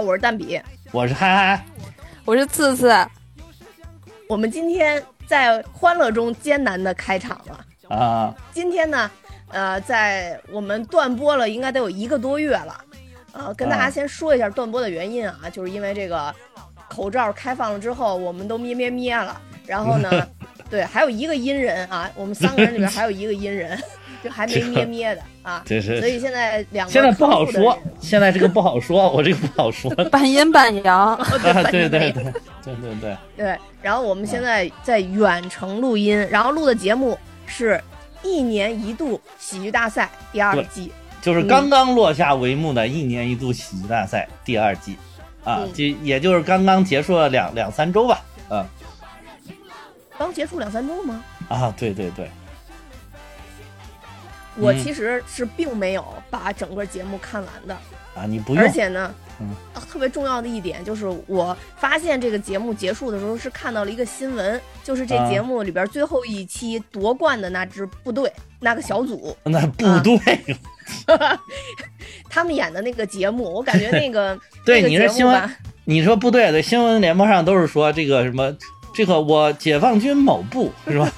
我是蛋比，我是嗨嗨，我是次次。我们今天在欢乐中艰难的开场了啊！今天呢，呃，在我们断播了，应该得有一个多月了。呃，跟大家先说一下断播的原因啊，就是因为这个口罩开放了之后，我们都咩咩咩了。然后呢，对，还有一个阴人啊，我们三个人里边还有一个阴人，就还没咩咩的啊。这是。所以现在两个现在不好说，现在这个不好说，我这个不好说。半阴半阳。对对对对对对。对，然后我们现在在远程录音，然后录的节目是一年一度喜剧大赛第二季。就是刚刚落下帷幕的一年一度喜剧大赛第二季，啊，就也就是刚刚结束了两两三周吧，啊，刚结束两三周吗？啊，对对对，我其实是并没有把整个节目看完的。啊，你不用，而且呢。嗯，特别重要的一点就是，我发现这个节目结束的时候是看到了一个新闻，就是这节目里边最后一期夺冠的那支部队那个小组，那部队，他们演的那个节目，我感觉那个 对，你是新闻，你说部队的，新闻联播上都是说这个什么，这个我解放军某部 是吧？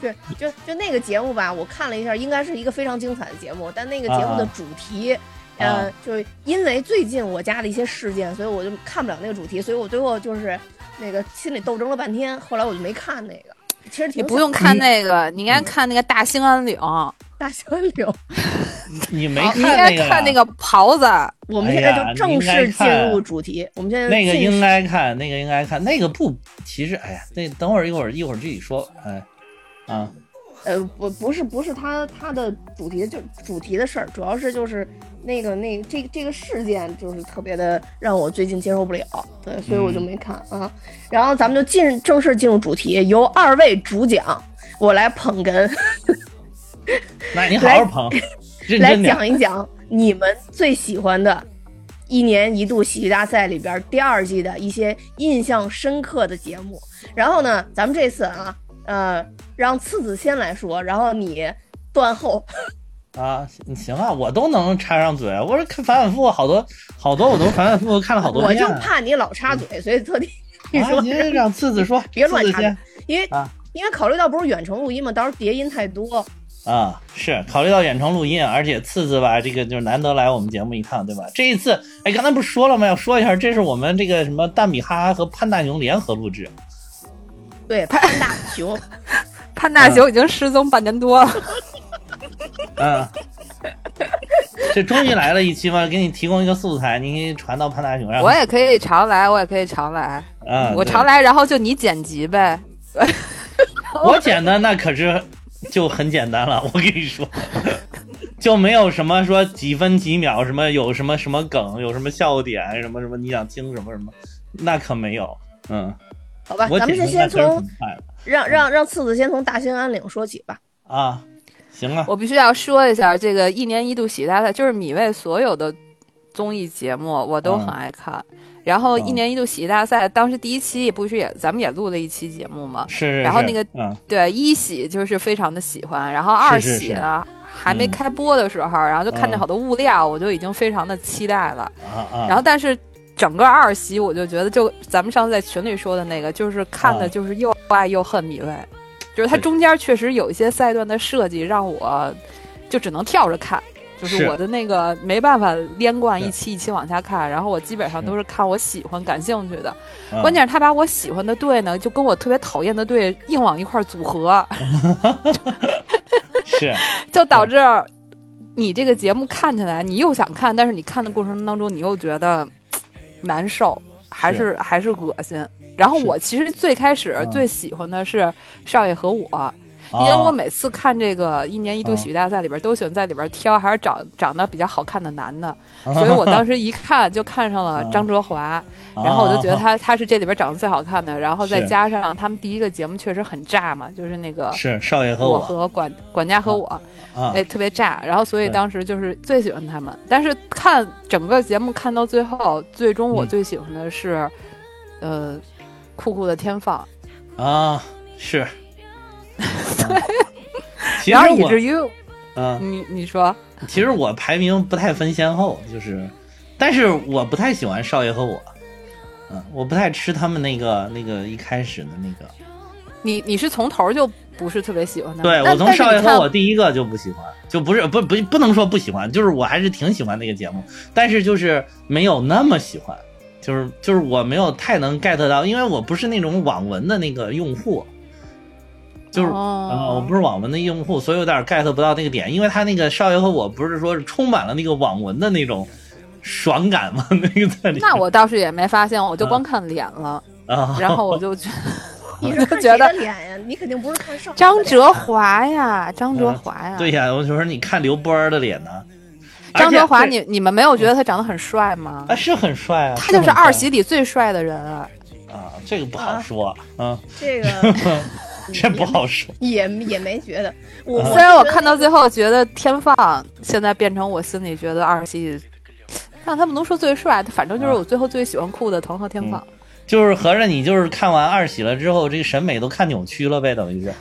对，就就那个节目吧，我看了一下，应该是一个非常精彩的节目，但那个节目的主题。嗯，就因为最近我家的一些事件，所以我就看不了那个主题，所以我最后就是那个心里斗争了半天，后来我就没看那个。其实你不用看那个，你应该看那个大兴安岭。大小柳，你没看那个？应该看那个袍子。我们现在就正式进入主题。我们现在那个应该看，那个应该看，那个不，其实哎呀，那等会儿一会儿一会儿具体说，哎，啊。呃，不，不是，不是他他的主题就主题的事儿，主要是就是那个那这这个事件就是特别的让我最近接受不了，对，所以我就没看啊。然后咱们就进正式进入主题，由二位主讲，我来捧哏。那你好好捧，来讲一讲你们最喜欢的一年一度喜剧大赛里边第二季的一些印象深刻的节目。然后呢，咱们这次啊。呃，让次子先来说，然后你断后。啊，行啊，我都能插上嘴。我说看反反复复好多好多，我都反反复复看了好多遍。我就怕你老插嘴，所以特地你说您让次子说，别乱插，因为啊，因为考虑到不是远程录音嘛，到时候叠音太多。啊，是考虑到远程录音，而且次次吧，这个就是难得来我们节目一趟，对吧？这一次，哎，刚才不是说了吗？要说一下，这是我们这个什么大米哈哈和潘大熊联合录制。对 潘大熊，潘大熊已经失踪半年多了。嗯，这终于来了一期嘛，给你提供一个素材，你可以传到潘大熊上。我也可以常来，我也可以常来。嗯，我常来，然后就你剪辑呗。我剪的那可是就很简单了，我跟你说，就没有什么说几分几秒，什么有什么什么梗，有什么笑点，什么什么你想听什么什么，那可没有。嗯。好吧，咱们就先从让让让次子先从大兴安岭说起吧。啊，行啊，我必须要说一下，这个一年一度喜大赛就是米未所有的综艺节目我都很爱看。然后一年一度喜剧大赛当时第一期不是也咱们也录了一期节目嘛？是。然后那个对一喜就是非常的喜欢，然后二喜呢还没开播的时候，然后就看见好多物料，我就已经非常的期待了。啊啊。然后但是。整个二喜，我就觉得，就咱们上次在群里说的那个，就是看的，就是又爱又恨米未，就是它中间确实有一些赛段的设计，让我就只能跳着看，就是我的那个没办法连贯一期一期往下看，然后我基本上都是看我喜欢、感兴趣的。关键是他把我喜欢的队呢，就跟我特别讨厌的队硬往一块组合，是，就导致你这个节目看起来你又想看，但是你看的过程当中你又觉得。难受还是还是恶心。然后我其实最开始最喜欢的是少爷和我，因为我每次看这个一年一度喜剧大赛里边，都喜欢在里边挑还是长长得比较好看的男的，所以我当时一看就看上了张哲华，然后我就觉得他他是这里边长得最好看的，然后再加上他们第一个节目确实很炸嘛，就是那个是少爷和我和管管家和我。哎，特别炸，然后所以当时就是最喜欢他们。但是看整个节目看到最后，最终我最喜欢的是，呃，酷酷的天放啊，是。对，然后以至于，嗯，你你说，其实我排名不太分先后，就是但是我不太喜欢少爷和我，嗯，我不太吃他们那个那个一开始的那个。你你是从头就不是特别喜欢他？对我从少爷和我第一个就不喜欢，就不是不不不能说不喜欢，就是我还是挺喜欢那个节目，但是就是没有那么喜欢，就是就是我没有太能 get 到，因为我不是那种网文的那个用户，就是啊、哦我不是网文的用户，所以有点 get 不到那个点，因为他那个少爷和我不是说是充满了那个网文的那种爽感吗？那个在里面那我倒是也没发现，我就光看脸了，啊，然后我就觉 你我就是觉得脸呀？你肯定不是看少张哲华呀，张哲华呀，对呀，我就说你看刘波儿的脸呢，张哲华，你你们没有觉得他长得很帅吗啊？是很帅啊，他就是二喜里最帅的人啊。啊，这个不好说，啊，这个 这不好说。也也没觉得。我啊虽然我看到最后觉得天放现在变成我心里觉得二喜，让他们能说最帅，反正就是我最后最喜欢酷的腾和天放。就是合着你就是看完二喜了之后，这个审美都看扭曲了呗，等于是。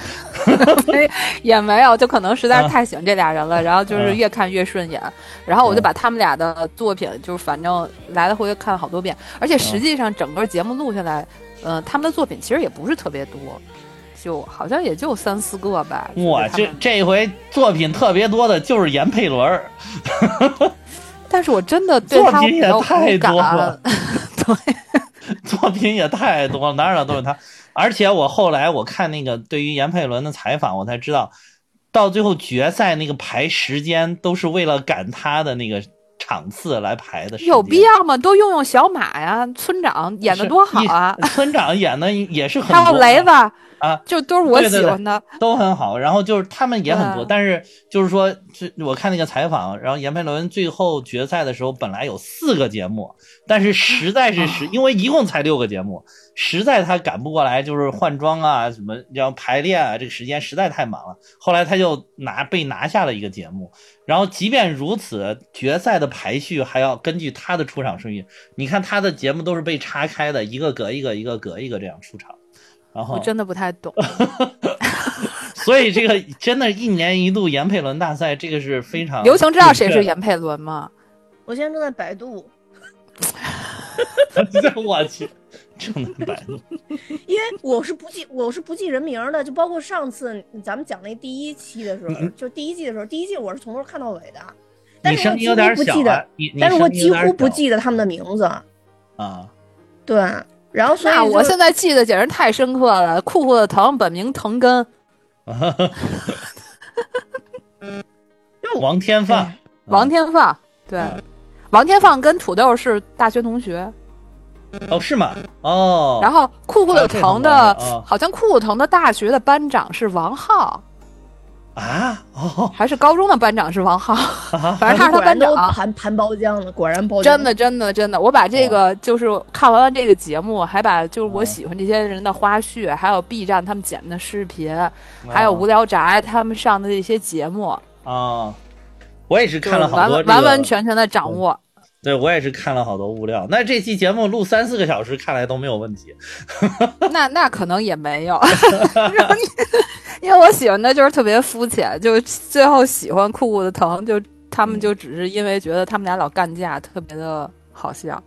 也没有，就可能实在啊是太喜欢这俩人了，然后就是越看越顺眼，然后我就把他们俩的作品，就是反正来来回回看了好多遍，而且实际上整个节目录下来，呃，他们的作品其实也不是特别多，就好像也就三四个吧。我这这回作品特别多的就是闫佩伦儿，但是我真的 对他作品也太多了，对，作品也太多了，哪哪都是他。而且我后来我看那个对于闫佩伦的采访，我才知道，到最后决赛那个排时间都是为了赶他的那个场次来排的。有必要吗？都用用小马呀，村长演的多好啊！村长演的也是很还有雷子啊，就都是我对对对喜欢的。都很好，然后就是他们也很多，但是就是说，这我看那个采访，然后闫佩伦最后决赛的时候本来有四个节目，但是实在是实，因为一共才六个节目，实在他赶不过来，就是换装啊什么，然后排练啊，这个时间实在太忙了。后来他就拿被拿下了一个节目，然后即便如此，决赛的排序还要根据他的出场顺序，你看他的节目都是被岔开的，一个隔一个，一个隔一个这样出场。然后我真的不太懂，所以这个真的，一年一度闫佩伦大赛，这个是非常刘晴知道谁是闫佩伦吗？我现在正在百度，这 我去，正在百度。因为我是不记我是不记人名儿的，就包括上次咱们讲那第一期的时候，就第一季的时候，第一季我是从头看到尾的，但你是我几乎声音有点不记得但是我几乎不记得他们的名字，啊。对，然后所以我现在记得简直太深刻了。酷酷的疼，本名藤根，王天放，王天放，对，王天放跟土豆是大学同学。哦是吗？哦，然后酷酷的疼还有这种的好像酷酷疼的大学的班长是王浩，啊？哦，还是高中的班长是王浩，啊反正他是他班长。盘盘包浆了，果然包浆。真的，真的，真的，我把这个就是看完了这个节目，还把就是我喜欢这些人的花絮，还有 B 站他们剪的视频，还有无聊宅他们上的这些节目，啊，我也是看了好完多这个完完全全的掌握。对我也是看了好多物料。那这期节目录三四个小时，看来都没有问题。那那可能也没有，然后你因为我喜欢的就是特别肤浅，就最后喜欢酷酷的疼，就他们就只是因为觉得他们俩老干架，特别的好笑，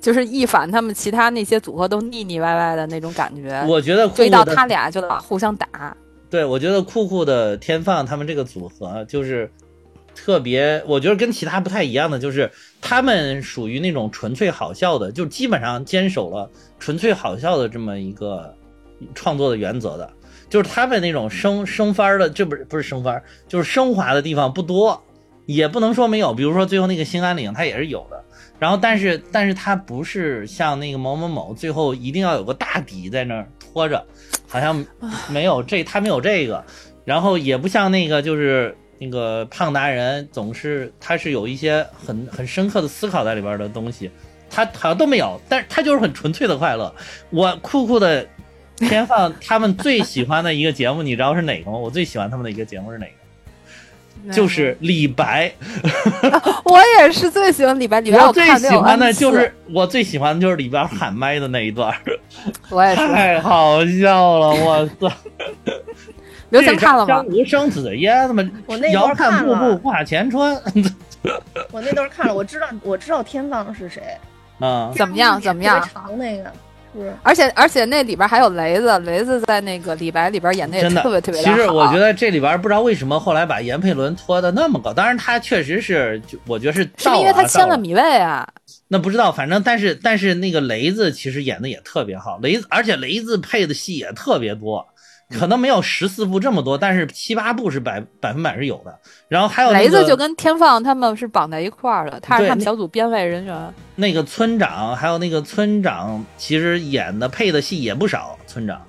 就是一反他们其他那些组合都腻腻歪歪的那种感觉，我觉得酷就一到他俩就老互相打。对，我觉得酷酷的天放他们这个组合就是特别，我觉得跟其他不太一样的，就是他们属于那种纯粹好笑的，就基本上坚守了纯粹好笑的这么一个创作的原则的，就是他们那种升升番儿的，这不是不是升番儿，就是升华的地方不多，也不能说没有，比如说最后那个兴安岭，它也是有的。然后，但是，但是它不是像那个某某某，最后一定要有个大底在那儿拖着，好像没有这，他没有这个。然后也不像那个，就是那个胖达人，总是他是有一些很很深刻的思考在里边的东西，他好像都没有，但是他就是很纯粹的快乐。我酷酷的天放 他们最喜欢的一个节目，你知道是哪个吗？我最喜欢他们的一个节目是哪个？就是李白。我也是最喜欢李白，李白我最喜欢的就是我最喜欢的就是里边喊麦的那一段，我也是。太好笑了！我操，刘翔看了吗生子耶，他妈我那一遥段看看瀑布了挂前川，我那段看了，我知道我知道天放是谁，啊，怎么样？怎么样？长那个，是不是？而且而且那里边还有雷子，雷子在那个李白里边演的也真的特别特别其实我觉得得这里边不知道为什么后来把闫佩伦拖的那么高，当然他确实是，就我觉得是是因为他签了米未啊？那不知道，反正但是但是那个雷子其实演的也特别好，雷子而且雷子配的戏也特别多，可能没有十四部这么多，但是七八部是百百分百是有的。然后还有、那个、雷子就跟天放他们是绑在一块儿的，他是他们小组编委人员。那个村长，还有那个村长，其实演的配的戏也不少。村长，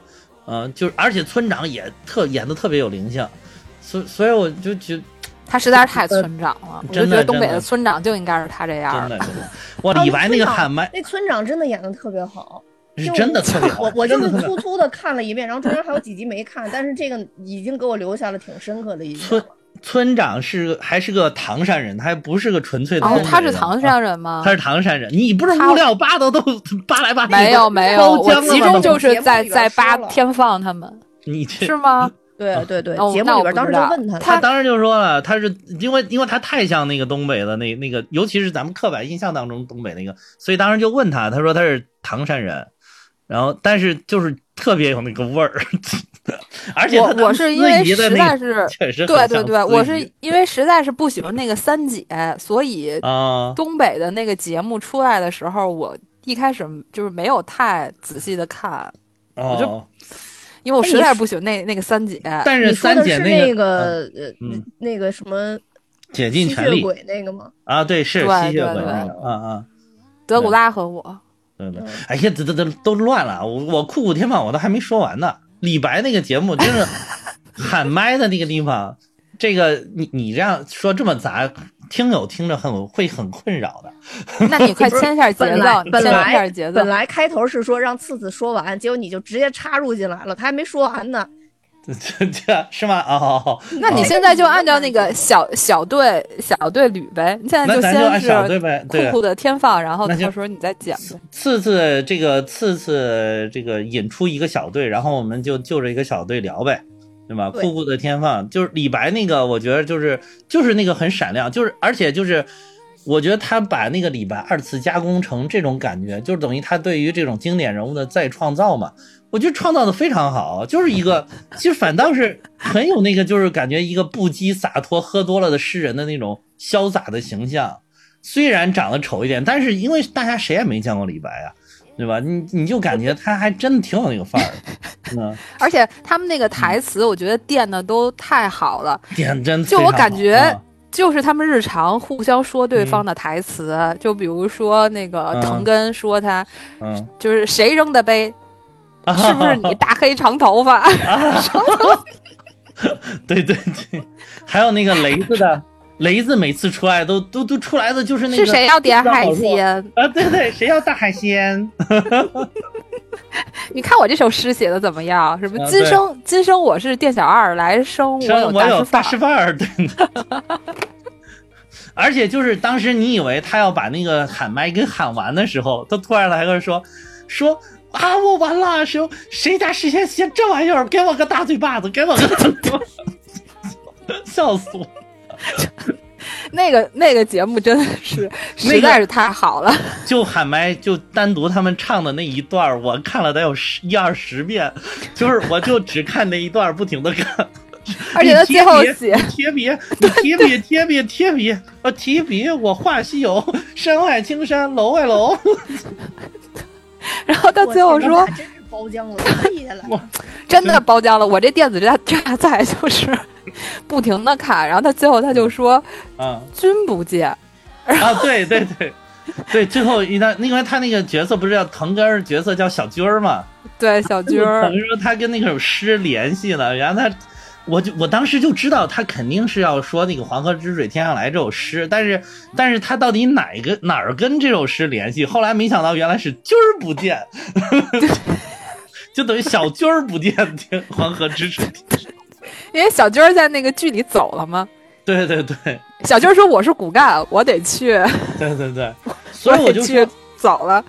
嗯、就是而且村长也特演的特别有灵性，所以所以我就觉他实在是太村长了，我就觉得东北的的村长就应该是他这样真的真的，哇，李白那个喊麦那村长真的演的特别好，是真的特别好，我我就是粗粗的看了一遍，然后中间还有几集没看，但是这个已经给我留下了挺深刻的印象村。村长是还是个唐山人，他还不是个纯粹的哦。他是唐山人吗？他是唐山人，你不是他物料扒的都 扒来扒去，没有没有，集中就是在在扒天放他们，你这是吗？对对对，哦节目里边当时就问他，他当时就说了，他是因为因为他太像那个东北的那那个，尤其是咱们刻板印象当中东北那个，所以当时就问他，他说他是唐山人，然后但是就是特别有那个味儿，而且我我是因为实在是对对对，我是因为实在是不喜欢那个三姐，所以啊东北的那个节目出来的时候，我一开始就是没有太仔细的看，哦，因为我实在是不喜欢那那个三姐。但是三姐那个嗯呃嗯那个什么吸血鬼那个吗？啊，对，是对吸血鬼对那个，啊啊。德古拉和我，对对嗯，哎呀，这这这都乱了，我我酷酷天放我都还没说完呢。李白那个节目真是 喊麦的那个地方，这个你你这样说这么杂，听友听着很会很困扰的。那你快牵一下节本来奏，牵一本来下节奏本。来开头是说让次次说完，结果你就直接插入进来了，他还没说完呢。这这是吗？哦，那你现在就按照那个小小队小队捋呗，你现在就先就按先小队是呗。对，酷酷的天放，然后到时候你再讲呗。次次这个次次这个引出一个小队，然后我们就就着一个小队聊呗，对吧？酷酷的天放就是李白那个，我觉得就是就是那个很闪亮，就是而且就是。我觉得他把那个李白二次加工成这种感觉，就是等于他对于这种经典人物的再创造嘛。我觉得创造的非常好，就是一个其实反倒是很有那个，就是感觉一个不羁洒脱、喝多了的诗人的那种潇洒的形象。虽然长得丑一点，但是因为大家谁也没见过李白啊，对吧？你你就感觉他还真的挺有那个范儿的，嗯，而且他们那个台词，我觉得垫的都太好了，点真就我感觉啊。就是他们日常互相说对方的台词，就比如说那个嗯。藤根说他嗯，就是谁扔的杯，啊是不是你大黑长头发？对对对，还有那个雷子的 雷子，每次出来都都都出来的就是那个是谁要点海鲜？啊？对对，谁要大海鲜？你看我这首诗写的怎么样？什么今生今生我是店小二，来生我有大师师范儿，对。而且就是当时你以为他要把那个喊麦给喊完的时候，他突然来个说说啊，我完了，谁谁家事先写这玩意儿，给我个大嘴巴子，给我个笑死我！那个那个节目真的是实在是太好了。就喊麦，就单独他们唱的那一段，我看了得有十一二十遍，就是我就只看那一段，不停的看。而且他最后你写贴笔，你贴笔，贴笔，贴笔，我提笔，我画西游，山外青山楼外楼。然后他最后说真是包浆了，太厉害了。真的包浆了，我这电子榨榨菜就是 不停的看，然后他最后他就说嗯君不见，啊，对对对对，最后一段，因为他那个角色不是叫腾根儿，角色叫小军儿嘛，对小军儿等，于说他跟那首诗联系了，然后他。我就我当时就知道他肯定是要说那个“黄河之水天上来”这首诗，但是但是他到底哪个哪儿跟这首诗联系？后来没想到原来是 军儿不见，就等于小军儿不见天黄河之水。因为小军儿在那个剧里走了吗。对对对小军儿说我是骨干，我得去，对对对，所以我就去，走了。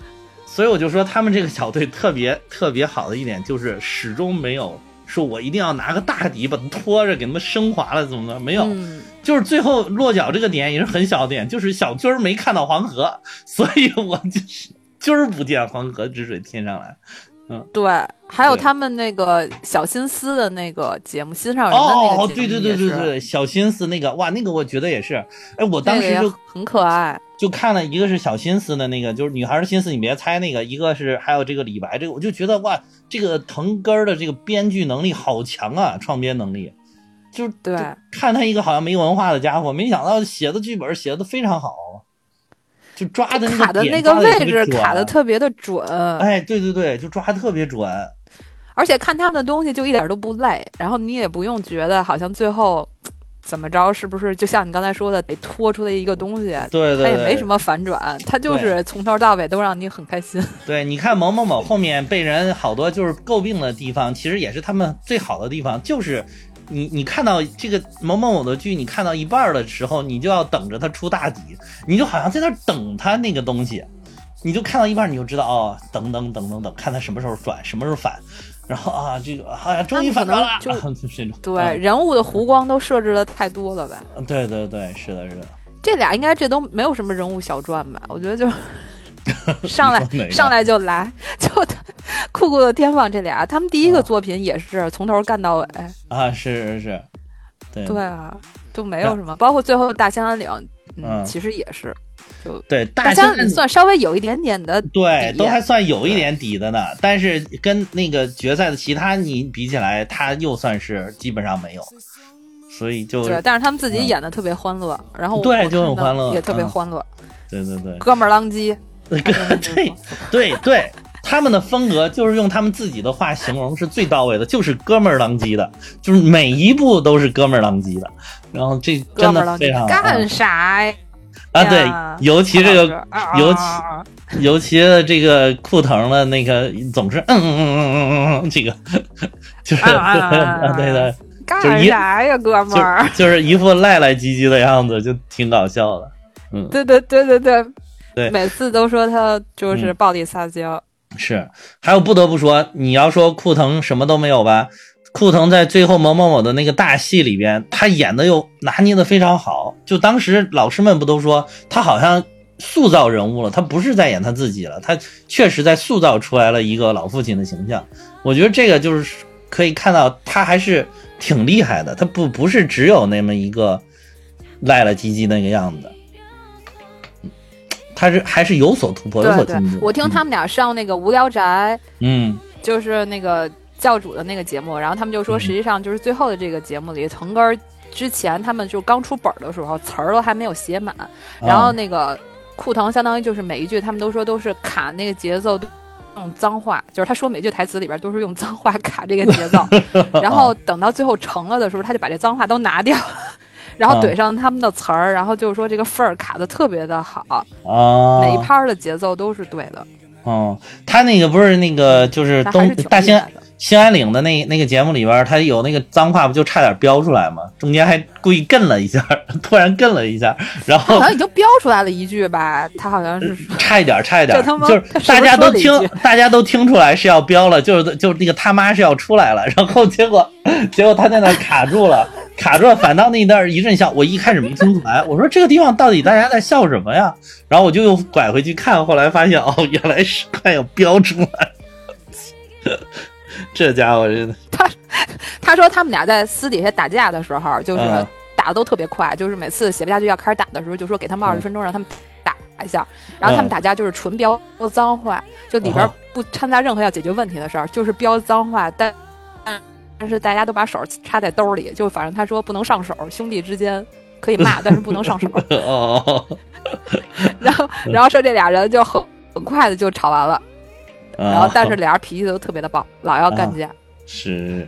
所以我就说他们这个小队特别特别好的一点就是始终没有说我一定要拿个大底把他拖着给他们升华了怎么的，没有。嗯，就是最后落脚这个点也是很小的点，就是小军儿没看到黄河，所以我就是军儿不见黄河之水天上来。嗯对，还有他们那个小心思的那个节目，心上人的那哦个，节目对对对对对，小心思那个哇，那个我觉得也是，哎，我当时就很可爱。就看了一个是小心思的那个，就是女孩的心思你别猜那个，一个是还有这个李白这个，我就觉得哇，这个藤根儿的这个编剧能力好强啊，创编能力，就对。就看他一个好像没文化的家伙，没想到写的剧本写的非常好，就抓的那卡的那个位置卡的特别的准，哎，对对对，就抓的特别准，而且看他们的东西就一点都不累，然后你也不用觉得好像最后怎么着，是不是？就像你刚才说的得拖出来一个东西，对对对，他也没什么反转，它就是从头到尾都让你很开心。对，你看某某某后面被人好多就是诟病的地方，其实也是他们最好的地方，就是你你看到这个某某某的剧，你看到一半儿的时候，你就要等着他出大底，你就好像在那儿等他那个东西，你就看到一半儿你就知道哦，等等等等等，看他什么时候转，什么时候反，然后啊这个哎呀，终于反转了，就这种对，人物的弧光都设置的太多了吧？嗯对对对，是的，是的，这俩应该这都没有什么人物小传吧？我觉得就 上来上来就来，就酷酷的天放这俩，他们第一个啊作品也是从头干到尾。啊，是是是，对。对啊，就没有什么，包括最后大兴安岭，嗯，嗯。其实也是，就对，大大兴兴安岭算稍微有一点点的对，都还算有一点底的呢。但是跟那个决赛的其他你比起来，他又算是基本上没有，所以就对，但是他们自己嗯演的特别欢乐，然后对就很欢乐也特别嗯欢乐，对对对，哥们儿浪叽，对对对对，他们的风格就是用他们自己的话形容是最到位的，就是哥们儿浪叽的，就是每一步都是哥们儿浪叽的。然后这真哥们儿浪的非常叽，干啥呀？啊，对，尤其这个啊尤其尤其这个库腾的那个总是嗯嗯嗯嗯嗯嗯嗯，这个就是对的。干啥呀，哥们就儿？就是一副赖赖唧唧的样子，就挺搞笑的。嗯，对对对对对，对每次都说他就是嗯暴力撒娇，是。还有不得不说，你要说库腾什么都没有吧？库腾在最后某某某的那个大戏里边，他演的又拿捏的非常好。就当时老师们不都说他好像塑造人物了，他不是在演他自己了，他确实在塑造出来了一个老父亲的形象。我觉得这个就是可以看到他还是挺厉害的，他不不是只有那么一个赖赖唧唧那个样子。他是还是有所突破，有所进步。，我听他们俩上那个无聊宅，嗯，就是那个教主的那个节目，然后他们就说，嗯。实际上就是最后的这个节目里，腾根儿之前他们就刚出本的时候，词儿都还没有写满，嗯然后那个库腾相当于就是每一句他们都说都是卡那个节奏。用脏话，就是他说每句台词里边都是用脏话卡这个节奏，然后等到最后成了的时候，他就把这脏话都拿掉，然后嗯怼上他们的词儿，然后就是说这个份儿卡的特别的好，啊，每一拍儿的节奏都是对的，哦，他那个不是那个就是东大兴。兴安岭的那那个节目里边，他有那个脏话，不就差点飙出来吗？中间还故意跟了一下，突然跟了一下，然后好像已经飙出来了一句吧，他好像是差一点，差一点，就是大家都听大家都听出来是要飙了，就是就是那个他妈是要出来了，然后结果结果他在那卡住了，卡住了，反倒那段儿一阵笑，我一开始没听出来，我说这个地方到底大家在笑什么呀？然后我就又拐回去看，后来发现哦，原来是快要飙出来了，这家伙真的，他他说他们俩在私底下打架的时候，就是嗯。打的都特别快，就是每次写不下去要开始打的时候，就说给他们嗯二十分钟让他们打一下，然后他们嗯。打架就是纯飙脏话，就里边哦。不掺杂任何要解决问题的事儿，就是飙脏话，但但是大家都把手插在兜里，就反正他说不能上手，兄弟之间可以骂，但是不能上手。哦，然后然后说这俩人就很很快的就吵完了，然后但是俩人脾气都特别的暴，老要干架。是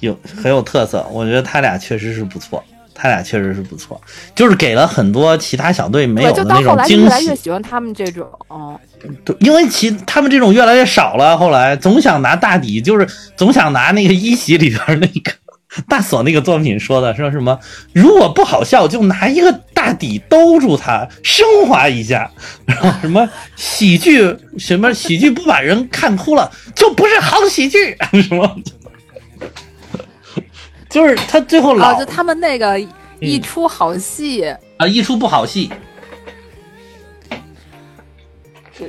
有很有特色，我觉得他俩确实是不错，他俩确实是不错，就是给了很多其他小队没有，的那种惊越来越喜。欢他们这种，嗯，对，因为其他们这种越来越少了，后来总想拿大底，就是总想拿那个一席里边那个 大锁那个作品说的，说什么如果不好笑，就拿一个大底兜住它，升华一下，然后什么喜剧什么喜剧不把人看哭了，就不是好喜剧，什么，就是他最后老、啊，就他们那个一出好戏，啊，一出不好戏，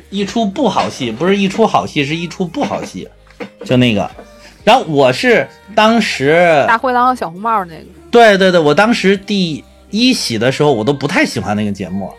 一出不好戏，不是一出好戏，是一出不好戏，就那个。然后我是当时大灰狼和小红帽那个，对对对，我当时第一喜的时候，我都不太喜欢那个节目，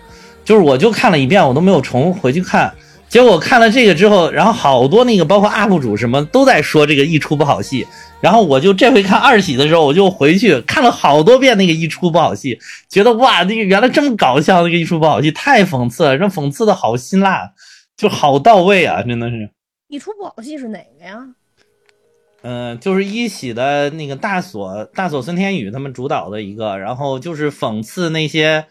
就是我就看了一遍，我都没有重回去看。结果看了这个之后，然后好多那个包括 UP 主什么都在说这个一出不好戏，然后我就这回看二喜的时候，我就回去看了好多遍那个一出不好戏，觉得哇，那个原来这么搞笑，那个一出不好戏太讽刺了，这讽刺的好辛辣，就好到位啊，真的是。一出不好戏是哪个呀？嗯，就是一喜的那个大锁大锁孙天宇他们主导的一个，然后就是讽刺那些。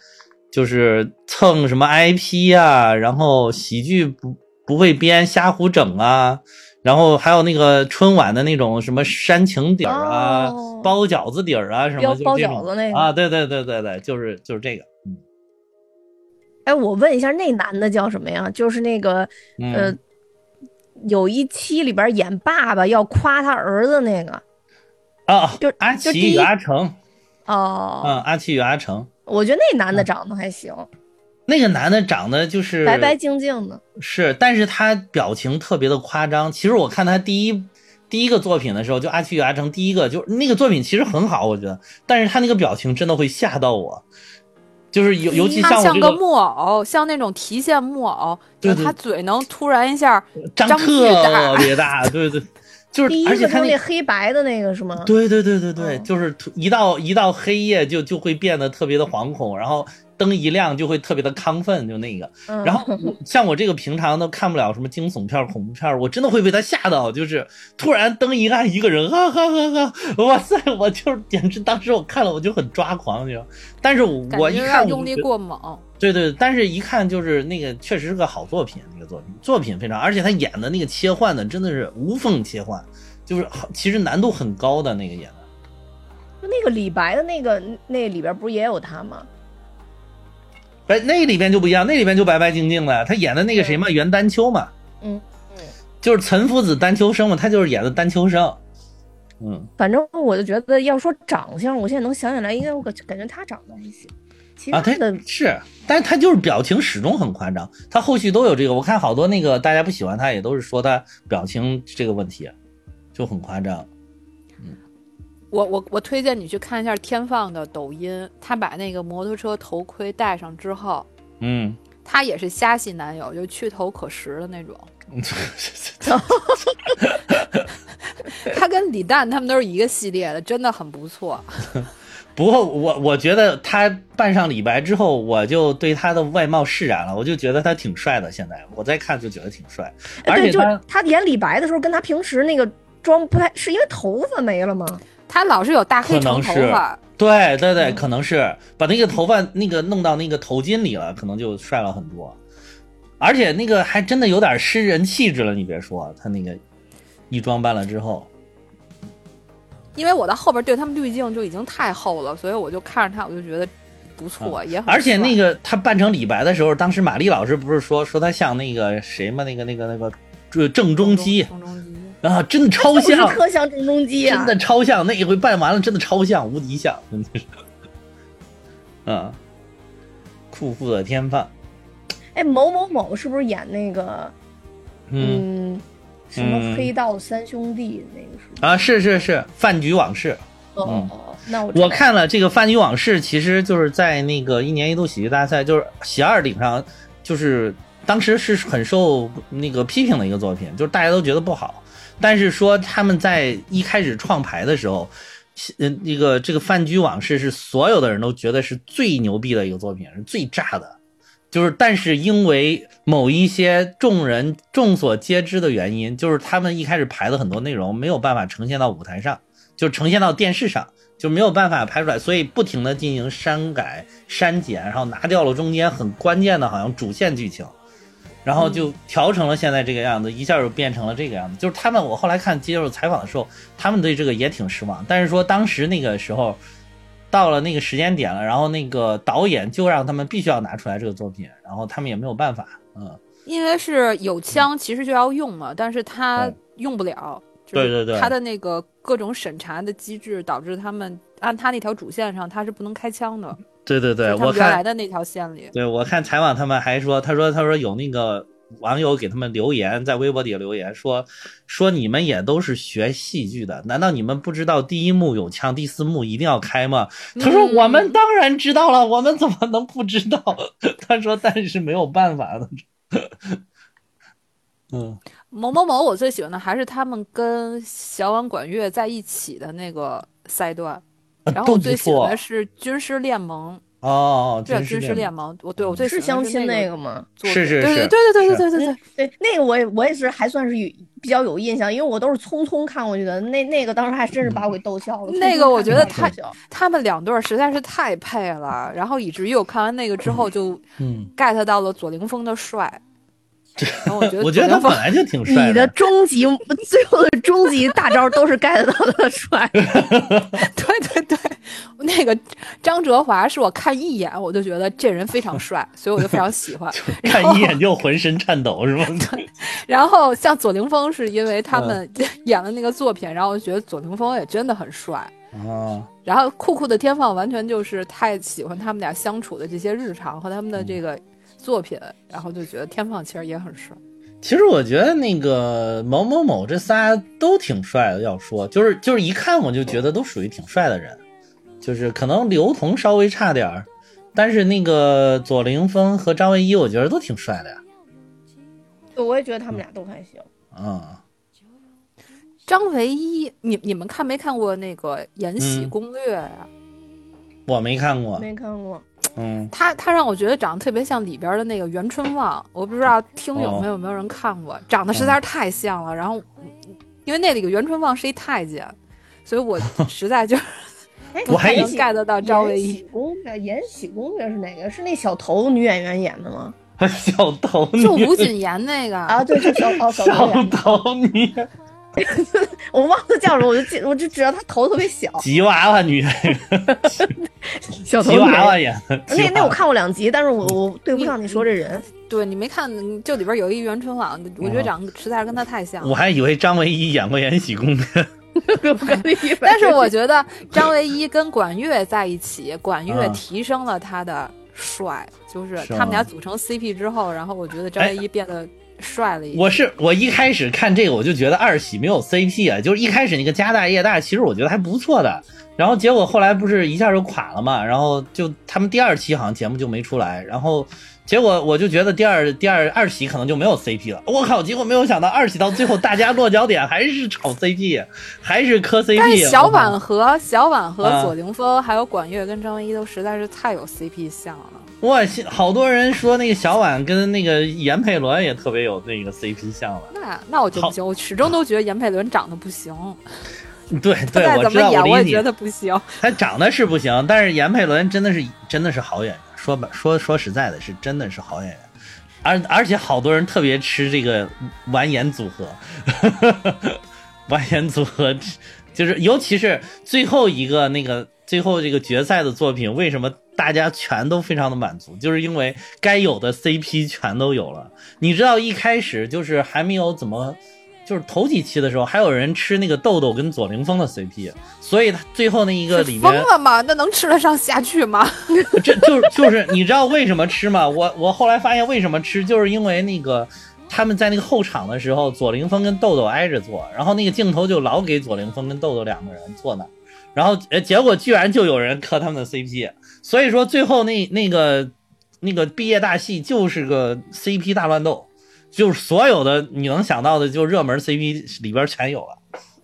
就是蹭什么 IP 啊，然后喜剧不不会编，瞎胡整啊，然后还有那个春晚的那种什么煽情底儿啊，包饺子底儿啊，什么包饺子那个啊，对对对对对，就是就是这个，嗯。哎，我问一下，那男的叫什么呀？就是那个呃，有一期里边演爸爸要夸他儿子那个。啊，就阿奇与阿成。哦，嗯，阿奇与阿成。我觉得那男的长得还行，那个男的长得就是白白净净的，是，但是他表情特别的夸张。其实我看他第一第一个作品的时候，就阿奇与阿成第一个，就那个作品其实很好，我觉得，但是他那个表情真的会吓到我，就是尤尤其像像个木偶，像那种提线木偶，对他嘴能突然一下张特别大，对对。就是，第一个他那黑白的那个是吗？对对对对对，就是一到一到黑夜就就会变得特别的惶恐，然后灯一亮就会特别的亢奋，就那个。然后像我这个平常都看不了什么惊悚片、恐怖片，我真的会被他吓到，就是突然灯一暗，一个人哈哈哈哈，哇塞，我就是简直当时我看了我就很抓狂，就。但是我一看用力过猛。对对，但是一看就是那个确实是个好作品，那个作品作品非常，而且他演的那个切换的真的是无缝切换，就是其实难度很高的那个演的。就那个李白的那个那里边不是也有他吗？哎，那里边就不一样，那里边就白白净净的，他演的那个谁嘛，袁丹秋嘛，嗯嗯，就是岑夫子丹丘生嘛，他就是演的丹丘生。嗯，反正我就觉得要说长相，我现在能想起来，应该我感感觉他长得还行。啊，他是，但是他就是表情始终很夸张，他后续都有这个。我看好多那个大家不喜欢他，也都是说他表情这个问题就很夸张。嗯，我我我推荐你去看一下天放的抖音，他把那个摩托车头盔戴上之后，嗯，他也是虾系男友，就去头可食的那种。他跟李诞他们都是一个系列的，真的很不错。不过我我觉得他扮上李白之后，我就对他的外貌释然了，我就觉得他挺帅的。现在我再看就觉得挺帅，而且他他演李白的时候，跟他平时那个妆不太，是因为头发没了吗？他老是有大黑长头发，对对对，可能是把那个头发那个弄到那个头巾里了，可能就帅了很多。而且那个还真的有点诗人气质了，你别说，他那个一装扮了之后。因为我到后边对他们滤镜就已经太厚了，所以我就看着他，我就觉得不错，也很。而且那个他扮成李白的时候，当时马丽老师不是说说他像那个谁吗？那个那个那个郑郑中基，郑中基啊，真的超像，特像郑中基啊，真的超像。那一回办完了，真的超像，无敌像，真的是。啊，酷酷的天放。哎，某某某是不是演那个？嗯。什么黑道三兄弟那个是啊，是是是饭局往事。哦，那我我看了这个饭局往事，其实就是在那个一年一度喜剧大赛，就是喜二顶上，就是当时是很受那个批评的一个作品，就是大家都觉得不好。但是说他们在一开始创牌的时候，嗯，那个这个饭局往事是所有的人都觉得是最牛逼的一个作品，是最炸的。就是，但是因为某一些众人众所皆知的原因，就是他们一开始排的很多内容没有办法呈现到舞台上，就呈现到电视上，就没有办法拍出来，所以不停的进行删改、删减，然后拿掉了中间很关键的，好像主线剧情，然后就调成了现在这个样子，一下就变成了这个样子。就是他们，我后来看接受采访的时候，他们对这个也挺失望，但是说当时那个时候。到了那个时间点了，然后那个导演就让他们必须要拿出来这个作品，然后他们也没有办法，嗯，因为是有枪，其实就要用嘛，但是他用不了，就是对对对。他的那个各种审查的机制导致他们按他那条主线上他是不能开枪的，对对对，我看原来，的那条线里。对我看采访他们还说，他说他说有那个网友给他们留言，在微博底下留言说说你们也都是学戏剧的，难道你们不知道第一幕有枪，第四幕一定要开吗？他说嗯我们当然知道了，我们怎么能不知道？他说但是没有办法的。嗯，某某某，我最喜欢的还是他们跟小婉管乐在一起的那个赛段，然后我最喜欢的是军师联盟，哦，这叫军师联盟。我对我最喜是相亲欢的那那个吗？作是是是品对对对对对对对对对。那个我也我也是还算是有比较有印象，因为我都是匆匆看过去的。那那个当时还真是把我给逗笑了。那个我觉得太匆匆看着把我逗笑他们两对儿实在是太配了，然后以至于我看完那个之后就嗯，get 到了左凌峰的帅。然后我觉得我觉得他本来就挺帅你的终极 最后的终极大招都是 get 到他的帅，对 对对，那个张哲华是我看一眼我就觉得这人非常帅，所以我就非常喜欢。看一眼就浑身颤抖是吗？然后像左凌峰是因为他嗯们演了那个作品，然后我觉得左凌峰也真的很帅。啊，然后酷酷的天放完全就是太喜欢他们俩相处的这些日常和他们的这个作品，然后就觉得天放其实也很帅。其实我觉得那个某某某这仨都挺帅的，要说就是就是一看我就觉得都属于挺帅的人，就是可能刘同稍微差点儿，但是那个左凌峰和张唯一我觉得都挺帅的呀。对我也觉得他们俩都还行。嗯、张唯一，你你们看没看过那个《延禧嗯攻略》呀、我没看过，没看过，嗯，他他让我觉得长得特别像里边的那个袁春望，我不知道听友哦们有没有人看过，长得实在是太像了。然后，因为那里个袁春望是一太监，所以我 实在就是，我还以不太能 get 到张唯一。延禧攻略》《延禧攻略》是哪个？是那小头女演员演的吗？小头就吴谨言那个，啊，对，就小 哦小头小。头女 我忘了叫什么，我就记，我就知道他头特别小，吉娃娃女 小头吉娃娃女。演的，那那我看过两集，但是我我对不上你说这人。对你没看，就里边有一袁春望，我觉得长得实在是跟他太像了。我还以为张唯一演过《延禧攻略》但是我觉得张唯一跟管乐在一起，管乐嗯提升了他的帅，就是他们俩组成 CP 之后，然后我觉得张唯一变得帅了。我是我一开始看这个我就觉得二喜没有 CP 啊，就是一开始那个家大业大，其实我觉得还不错的，然后结果后来不是一下就垮了嘛，然后就他们第二期好像节目就没出来，然后结果我就觉得第二第二二喜可能就没有 CP 了，我靠，结果没有想到二喜到最后大家落脚点还是炒 CP，还是磕 CP，但是小婉和小婉和啊左凌峰还有管乐跟张唯一都实在是太有 CP 相了。我好多人说那个小婉跟那个严佩伦也特别有那个 CP 相了。那那我就不行，我始终都觉得严佩伦长得不行，对 对，再我知道，我。也觉得不行。他长得是不行，但是严佩伦真的是真的是好演员。说吧，说说实在的，是真的是好演员。而而且好多人特别吃这个完颜组合，完颜组合就是尤其是最后一个那个最后这个决赛的作品，为什么大家全都非常的满足？就是因为该有的 CP 全都有了。你知道一开始就是还没有怎么。就是头几期的时候，还有人吃那个豆豆跟左凌峰的 CP，所以他最后那一个里面疯，了吗？那能吃得上下去吗？这就就是你知道为什么吃吗？我我后来发现为什么吃，就是因为那个他们在那个后场的时候，左凌峰跟豆豆挨着坐，然后那个镜头就老给左凌峰跟豆豆两个人坐那，然后呃结果居然就有人磕他们的 CP，所以说最后那那个那个毕业大戏就是个 CP 大乱斗，就是所有的你能想到的，就热门 CP 里边全有了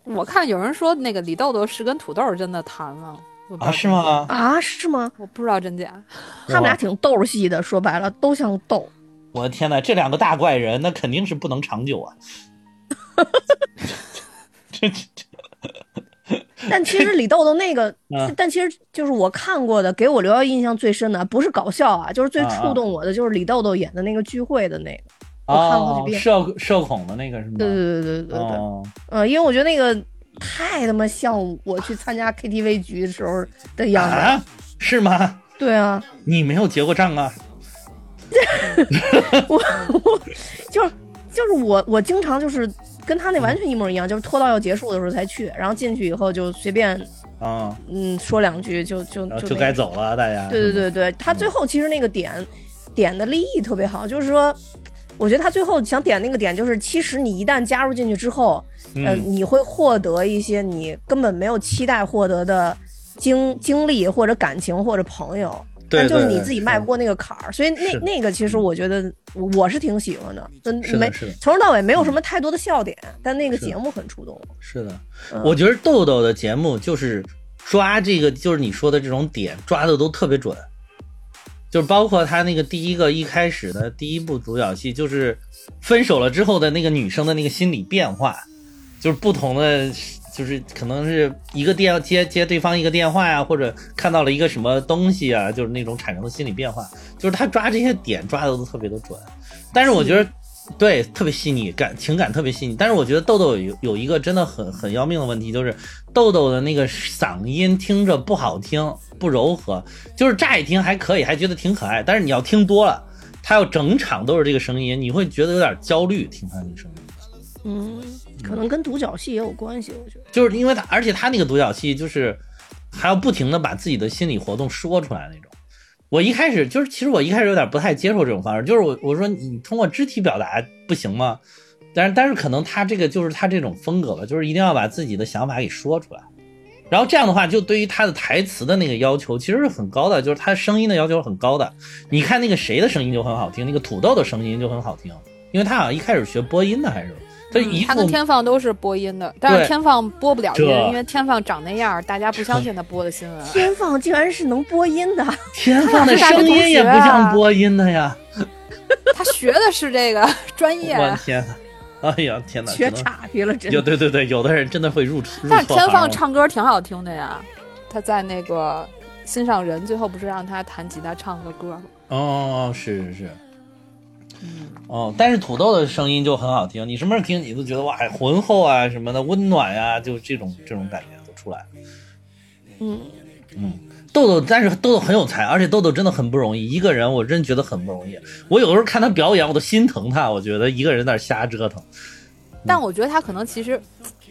我看有人说那个李豆豆是跟土豆真的谈了，啊？是吗？啊，是吗？我不知道真假。他们俩挺逗戏的，说白了都像逗。我的天呐，这两个大怪人，那肯定是不能长久啊！这这这，但其实李豆豆那个 嗯，但其实就是我看过的，给我留下印象最深的，不是搞笑啊，就是最触动我的，就是李豆豆演的那个聚会的那个。我看过好哦几，遍社社恐的那个是吗？对对对对对哦，嗯，因为我觉得那个太他妈像我去参加 KTV 局的时候的样子。啊，是吗？对啊，你没有结过账啊？我我就是就是我我经常就是跟他那完全一模一样，就是拖到要结束的时候才去，然后进去以后就随便啊，嗯说两句就就就就该走了，大家。对对对对，他最后其实那个点点的立意特别好，就是说，我觉得他最后想点那个点，就是其实你一旦加入进去之后，呃，嗯，你会获得一些你根本没有期待获得的经经历或者感情或者朋友。对但就是你自己迈不过那个坎儿，所以那那个其实我觉得我是挺喜欢的，嗯没从头到尾没有什么太多的笑点，但那个节目很触动我。是的，嗯。我觉得豆豆的节目就是抓这个，就是你说的这种点抓的都特别准，就是包括他那个第一个一开始的第一部独角戏，就是分手了之后的那个女生的那个心理变化，就是不同的。就是可能是一个电接接对方一个电话呀、或者看到了一个什么东西啊，就是那种产生的心理变化，就是他抓这些点抓的都特别的准。但是我觉得对，特别细腻，感情感特别细腻。但是我觉得豆豆有有一个真的很很要命的问题，就是豆豆的那个嗓音听着不好听，不柔和，就是乍一听还可以，还觉得挺可爱。但是你要听多了，他要整场都是这个声音，你会觉得有点焦虑，听他那个声音。嗯，可能跟独角戏也有关系，我觉得。就是因为他，而且他那个独角戏就是还要不停的把自己的心理活动说出来那种。我一开始就是，其实我一开始有点不太接受这种方式，就是我我说你通过肢体表达不行吗？但是但是可能他这个就是他这种风格吧，就是一定要把自己的想法给说出来。然后这样的话，就对于他的台词的那个要求其实是很高的，就是他声音的要求很高的。你看那个谁的声音就很好听，那个土豆的声音就很好听，因为他好像一开始学播音的还是他一副他跟天放都是播音的，但是天放播不了音，这因为天放长那样，大家不相信他播的新闻。天放竟然是能播音的，天放的声音也不像播音的呀。他学的是这个专业，我天哪！哎呀，天哪！学岔劈了，真有。对对对，有的人真的会入入但是天放唱歌挺好听的呀。他在那个心上人最后不是让他弹吉他唱个歌吗？哦，是是是，嗯，哦，但是土豆的声音就很好听，你什么时候听你都觉得哇，浑厚啊什么的，温暖呀、就这种这种感觉都出来了。嗯，嗯，豆豆，但是豆豆很有才，而且豆豆真的很不容易，一个人我真觉得很不容易。我有的时候看他表演，我都心疼他，我觉得一个人在那瞎折腾。但我觉得他可能其实，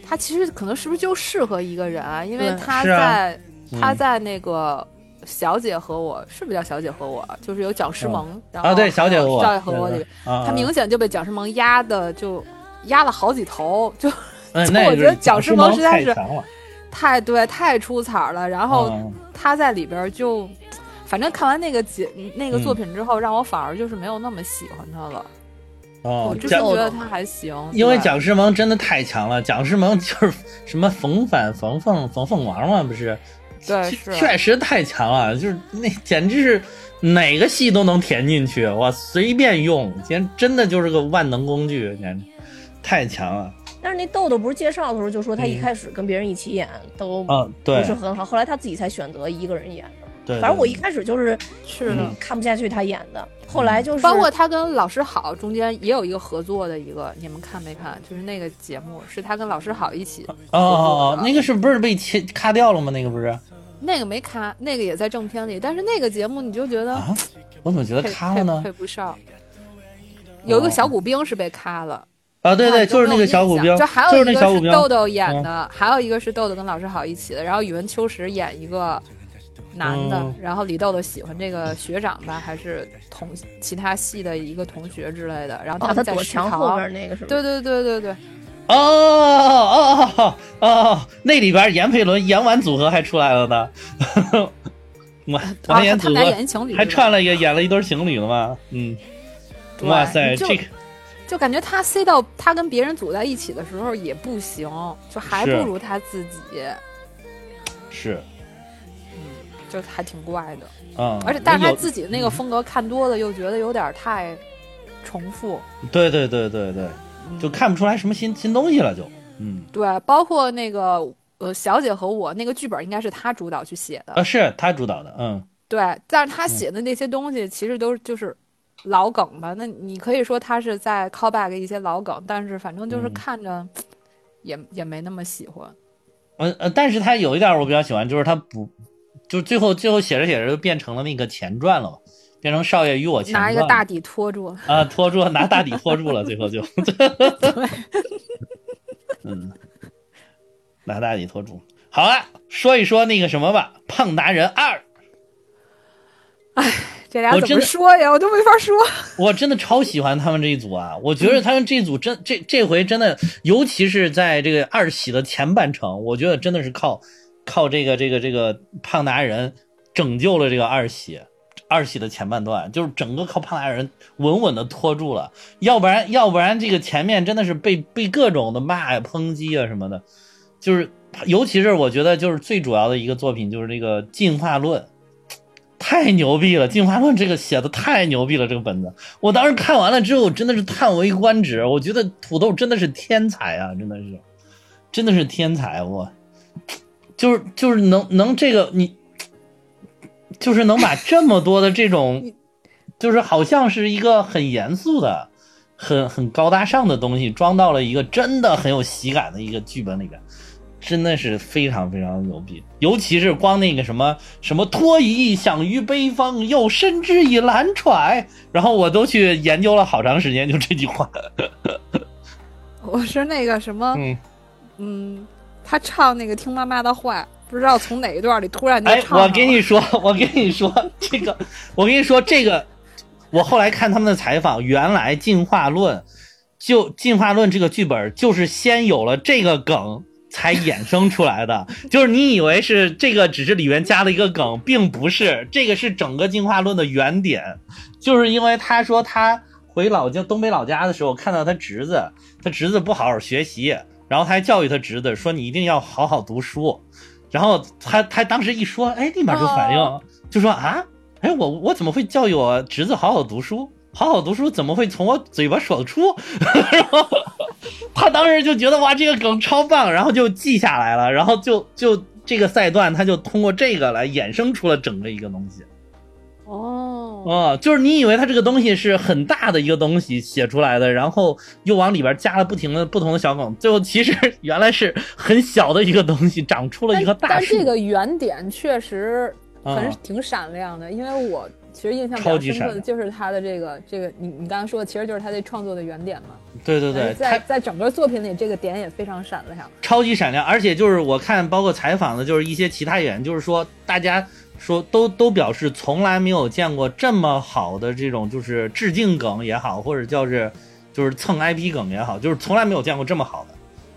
他其实可能是不是就适合一个人啊？因为他在、他嗯在那个。小姐和我是不是叫小姐和我？就是有蒋诗萌，然后啊，对，小姐和我，小姐和我里他明显就被蒋诗萌压的就压了好几头，就嗯，就那我觉得蒋诗萌实在是。太对太出彩了。然后嗯他在里边就，反正看完那个节那个嗯作品之后，让我反而就是没有那么喜欢他了。哦我，之前蒋觉得他还行，因为蒋诗萌真的太强了，蒋诗萌就是 什么冯反冯凤冯凤王嘛，不是？对确实太强了，就是那简直是哪个戏都能填进去，哇，随便用，简真的就是个万能工具，简直太强了。但是那豆豆不是介绍的时候就说他一嗯开始跟别人一起演都不是很好，后来他自己才选择一个人演的。对，反正我一开始就是是的。嗯看不下去他演的，后来就是包括他跟老师好中间也有一个合作的一个，你们看没看？就是那个节目是他跟老师好一起，哦哦哦，那个是不是被切咔掉了吗？那个不是那个没咔，那个也在正片里，但是那个节目你就觉得啊？我怎么觉得配咔了呢配？不上。有一个小骨兵是被咔了，啊，对对，就是那个小虎标，就还就是那有一个是豆豆演的，还有一个是豆豆跟老师好一起的，然后宇文秋实演一个男的，嗯然后李豆豆喜欢这个学长吧，还是同其他系的一个同学之类的，然后哦，他们在食躲墙后堂，边那个是吧？对对对对对，哦哦哦哦哦，那里边严佩伦、严婉组合还出来了呢。我他们演情侣，还串了一个演了一对情侣了吗？嗯，哇塞，这个就感觉他塞到他跟别人组在一起的时候也不行，就还不如他自己，是，嗯就还挺怪的。嗯，而且，但是他自己的那个风格看多了，又觉得有点太重复。对对对对对，嗯。就看不出来什么新新东西了，就。嗯。对，包括那个呃，小姐和我那个剧本应该是他主导去写的，啊，是他主导的，嗯。对，但是他写的那些东西其实都就是老梗吧。那你可以说他是在 call back 一些老梗，但是反正就是嗯看着也、也没那么喜欢。呃呃，但是他有一点我比较喜欢，就是他不，就最后最后写着写着就变成了那个前传了嘛，变成少爷与我前传拿一个大底拖住了，啊拖住，拿大底拖住了，最后就 嗯，拿大底托住。好了，说一说那个什么吧，《胖达人二》。这俩怎么我真的说呀？我都没法说。我真的超喜欢他们这一组啊！我觉得他们这一组真这这回真的，尤其是在这个二喜的前半程，我觉得真的是靠靠这个这个这个胖达人拯救了这个二喜。二喜的前半段就是整个靠胖达人稳稳的拖住了，要不然要不然这个前面真的是被被各种的骂呀、抨击啊什么的，就是尤其是我觉得就是最主要的一个作品就是这个进化论。太牛逼了！进化论这个写的太牛逼了，这个本子，我当时看完了之后，真的是叹为观止。我觉得土豆真的是天才啊，真的是，真的是天才。我就是就是能能这个你，就是能把这么多的这种，就是好像是一个很严肃的、很很高大上的东西，装到了一个真的很有喜感的一个剧本里边。真的是非常非常牛逼，尤其是光那个什么什么托遗享于悲风，又深知以兰揣，然后我都去研究了好长时间，就这句话。我是那个什么，嗯，嗯，他唱那个听妈妈的话，不知道从哪一段里突然就哎，唱上了。我跟你说，我跟你说这个，我跟你说这个，我后来看他们的采访，原来进化论就进化论这个剧本就是先有了这个梗。才衍生出来的，就是你以为是这个，只是里面加了一个梗，并不是，这个是整个进化论的原点，就是因为他说他回老家东北老家的时候，看到他侄子，他侄子不好好学习，然后他还教育他侄子说你一定要好好读书，然后他他当时一说，哎，立马就反应，哦就说啊，哎，我我怎么会教育我侄子好好读书？好好读书怎么会从我嘴巴说得出？他当时就觉得哇，这个梗超棒，然后就记下来了，然后就就这个赛段，他就通过这个来衍生出了整个一个东西。哦，哦，就是你以为他这个东西是很大的一个东西写出来的，然后又往里边加了不停的不同的小梗，最后其实 原来是很小的一个东西，长出了一个大树。但这个原点确实很、啊挺闪亮的，因为我其实印象比超较深刻的就是他的这个这个，你你刚刚说的其实就是他这创作的原点嘛。对对对，在在整个作品里，这个点也非常闪亮。超级闪亮，而且就是我看包括采访的，就是一些其他演员，就是说大家说都都表示从来没有见过这么好的这种就是致敬梗也好，或者叫是就是蹭 IP 梗也好，就是从来没有见过这么好的。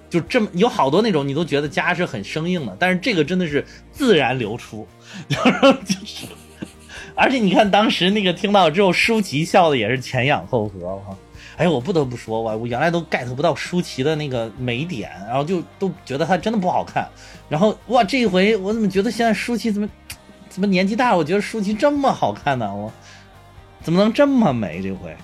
就这么有好多那种你都觉得家是很生硬的，但是这个真的是自然流出，就是就是，而且你看当时那个听到之后，舒淇笑的也是前仰后合，我靠！哎，我不得不说，我我原来都 get 不到舒淇的那个美点，然后就都觉得她真的不好看。然后哇，这一回我怎么觉得现在舒淇怎么怎么年纪大了？我觉得舒淇这么好看呢？我怎么能这么美？这回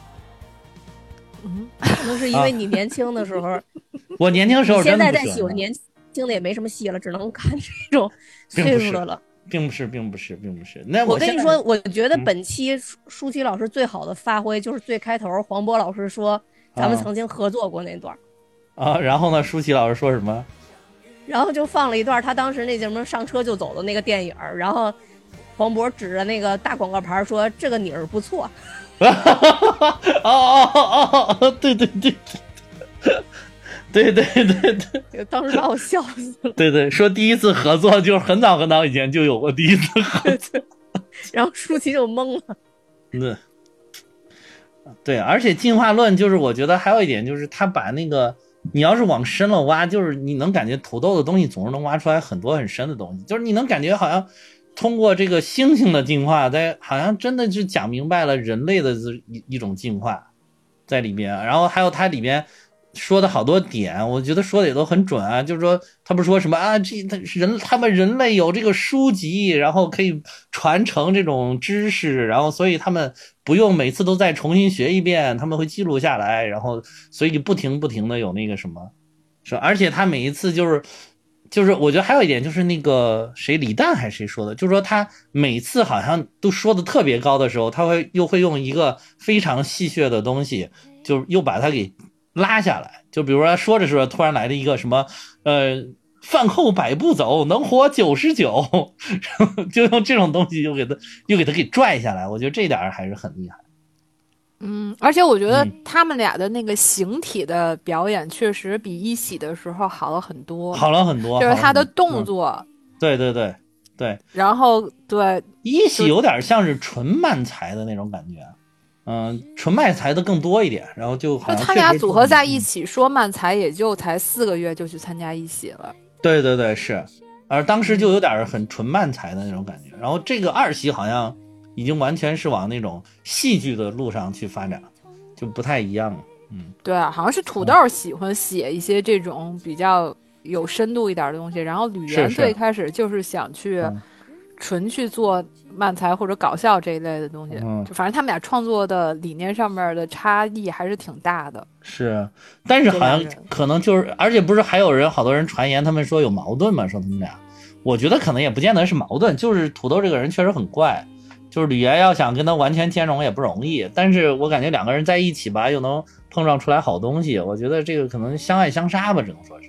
可能是因为你年轻的时候，我年轻时候你现在再真的喜欢年轻的也没什么戏了，只能看这种岁数的了。并不是，并不是，并不是。那我跟你说，我觉得嗯本期舒舒淇老师最好的发挥就是最开头黄渤老师说咱们啊曾经合作过那段儿，啊，然后呢，舒淇老师说什么？然后就放了一段他当时那叫什么上车就走的那个电影儿，然后黄渤指着那个大广告牌说这个女儿不错，哦哦哦哦，对对对对，对对对对 当时把我笑死了。对对，说第一次合作就是很早很早以前就有过第一次合作。然后舒淇就懵了，对，对，而且进化论就是我觉得还有一点就是他把那个你要是往深了挖，就是你能感觉土豆的东西总是能挖出来很多很深的东西，就是你能感觉好像通过这个猩猩的进化，在好像真的是讲明白了人类的这一一种进化在里边，然后还有它里边。说的好多点，我觉得说的也都很准啊。就是说，他不是说什么啊，这他人他们人类有这个书籍，然后可以传承这种知识，然后所以他们不用每次都再重新学一遍，他们会记录下来，然后所以不停不停的有那个什么，是吧而且他每一次就是。就是我觉得还有一点就是那个谁李诞还是谁说的，就是说他每次好像都说的特别高的时候，他会又会用一个非常戏谑的东西，就又把它给拉下来。就比如说说着说着，突然来了一个什么，呃，饭后百步走，能活九十九，就用这种东西又给他又给他给拽下来。我觉得这点还是很厉害。嗯，而且我觉得嗯他们俩的那个形体的表演确实比一喜的时候好了很多，好了很多，就是他的动，作，嗯对对对对，然后对一喜有点像是纯慢才的那种感觉，嗯，纯卖才的更多一点，然后就好就像他俩组合在一起，起，说漫才也就才四个月就去参加一喜了。对对对是，而当时就有点很纯慢才的那种感觉，然后这个二喜好像已经完全是往那种戏剧的路上去发展，就不太一样了，嗯，对啊，好像是土豆喜欢写一些这种比较有深度一点的东西，然后吕岩最开始就是想去嗯纯去做漫才或者搞笑这一类的东西，嗯就反正他们俩创作的理念上面的差异还是挺大的。是，但是好像可能就是，而且不是还有人，好多人传言他们说有矛盾嘛，说他们俩，我觉得可能也不见得是矛盾，就是土豆这个人确实很怪，就是吕岩要想跟他完全兼容也不容易，但是我感觉两个人在一起吧，又能碰撞出来好东西，我觉得这个可能相爱相杀吧，只能说是，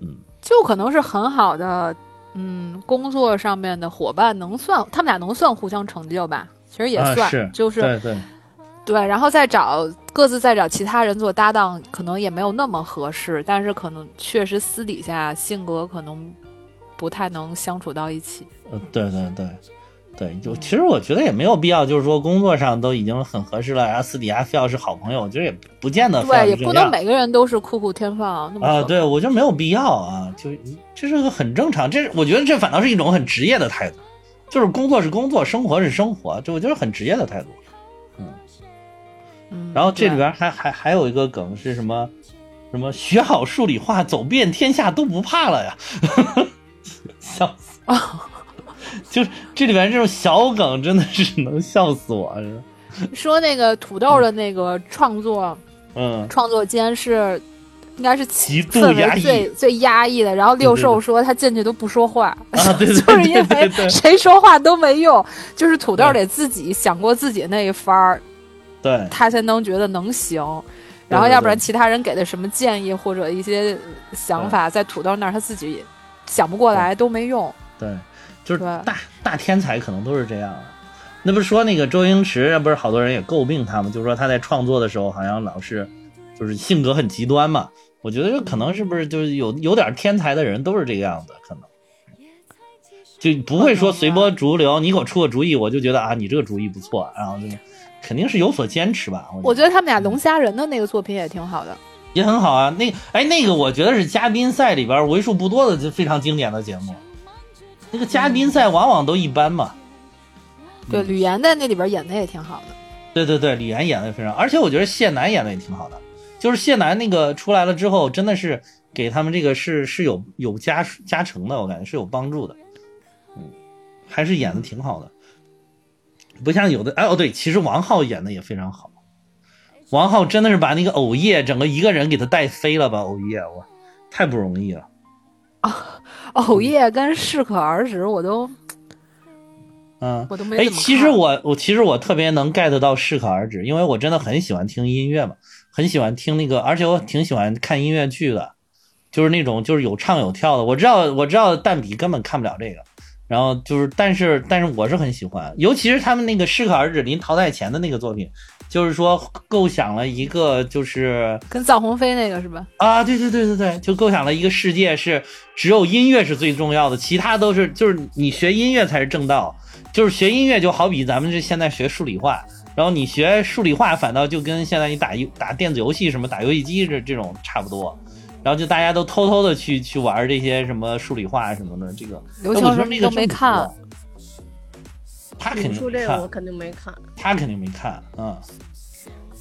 嗯。就可能是很好的，嗯，工作上面的伙伴，能算他们俩能算互相成就吧？其实也算，啊是就是对对，对，然后再找各自再找其他人做搭档，可能也没有那么合适，但是可能确实私底下性格可能不太能相处到一起。呃对对对。对，就其实我觉得也没有必要，就是说工作上都已经很合适了，然后私底下非要是好朋友，我觉得也不见得对，也不能每个人都是酷酷天放啊，可对，我觉得没有必要啊，就这是个很正常，这我觉得这反倒是一种很职业的态度，就是工作是工作，生活是生活，这我觉得很职业的态度。嗯，然后这里边还还还有一个梗是什么？什么学好数理化，走遍天下都不怕了呀！笑死！就是这里边这种小梗真的是能笑死我，是说那个土豆的那个创作嗯，创作间是。应该是极度氛围压抑最最压抑的，然后六兽说他进去都不说话，啊，对对 就是因为谁说话都没用，就是土豆得自己想过自己那一番儿，对他才能觉得能行。然后要不然其他人给的什么建议或者一些想法，在土豆那儿他自己想不过来都没用。对，就是大大天才可能都是这样的。那不是说那个周星驰，不是好多人也诟病他吗？就是说他在创作的时候好像老是就是性格很极端嘛。我觉得这可能是不是就是有有点天才的人都是这个样子，可能就不会说随波逐流。你给我出个主意，我就觉得啊，你这个主意不错，然后就肯定是有所坚持吧。我觉得他们俩龙虾人的那个作品也挺好的。也很好啊。那个哎，那个我觉得是嘉宾赛里边为数不多的就非常经典的节目。那个嘉宾赛往往都一般嘛。对，吕岩在那里边演的也挺好的。对对对，李岩演的非常，而且我觉得谢楠演的也挺好的。就是谢楠那个出来了之后，真的是给他们这个是是有有加加成的，我感觉是有帮助的。嗯，还是演的挺好的，不像有的哎哦对，其实王浩演的也非常好。王浩真的是把那个藕叶整个一个人给他带飞了吧？藕叶，我太不容易了。藕叶跟适可而止，我都嗯，我都没哎，其实我我其实我特别能 get 到适可而止，因为我真的很喜欢听音乐嘛，很喜欢听那个，而且我挺喜欢看音乐剧的，就是那种就是有唱有跳的。我知道我知道蛋比根本看不了这个，然后就是但是但是我是很喜欢，尤其是他们那个适可而止临淘汰前的那个作品，就是说构想了一个就是跟臧鸿飞那个是吧？啊，对对对对对，就构想了一个世界是只有音乐是最重要的，其他都是就是你学音乐才是正道，就是学音乐就好比咱们这现在学数理化，然后你学数理化反倒就跟现在你打游打电子游戏什么打游戏机这这种差不多，然后就大家都偷偷的去去玩这些什么数理化什么的，这个都没看错，他肯定你说没看，这个我肯定没看，他肯定没看，嗯。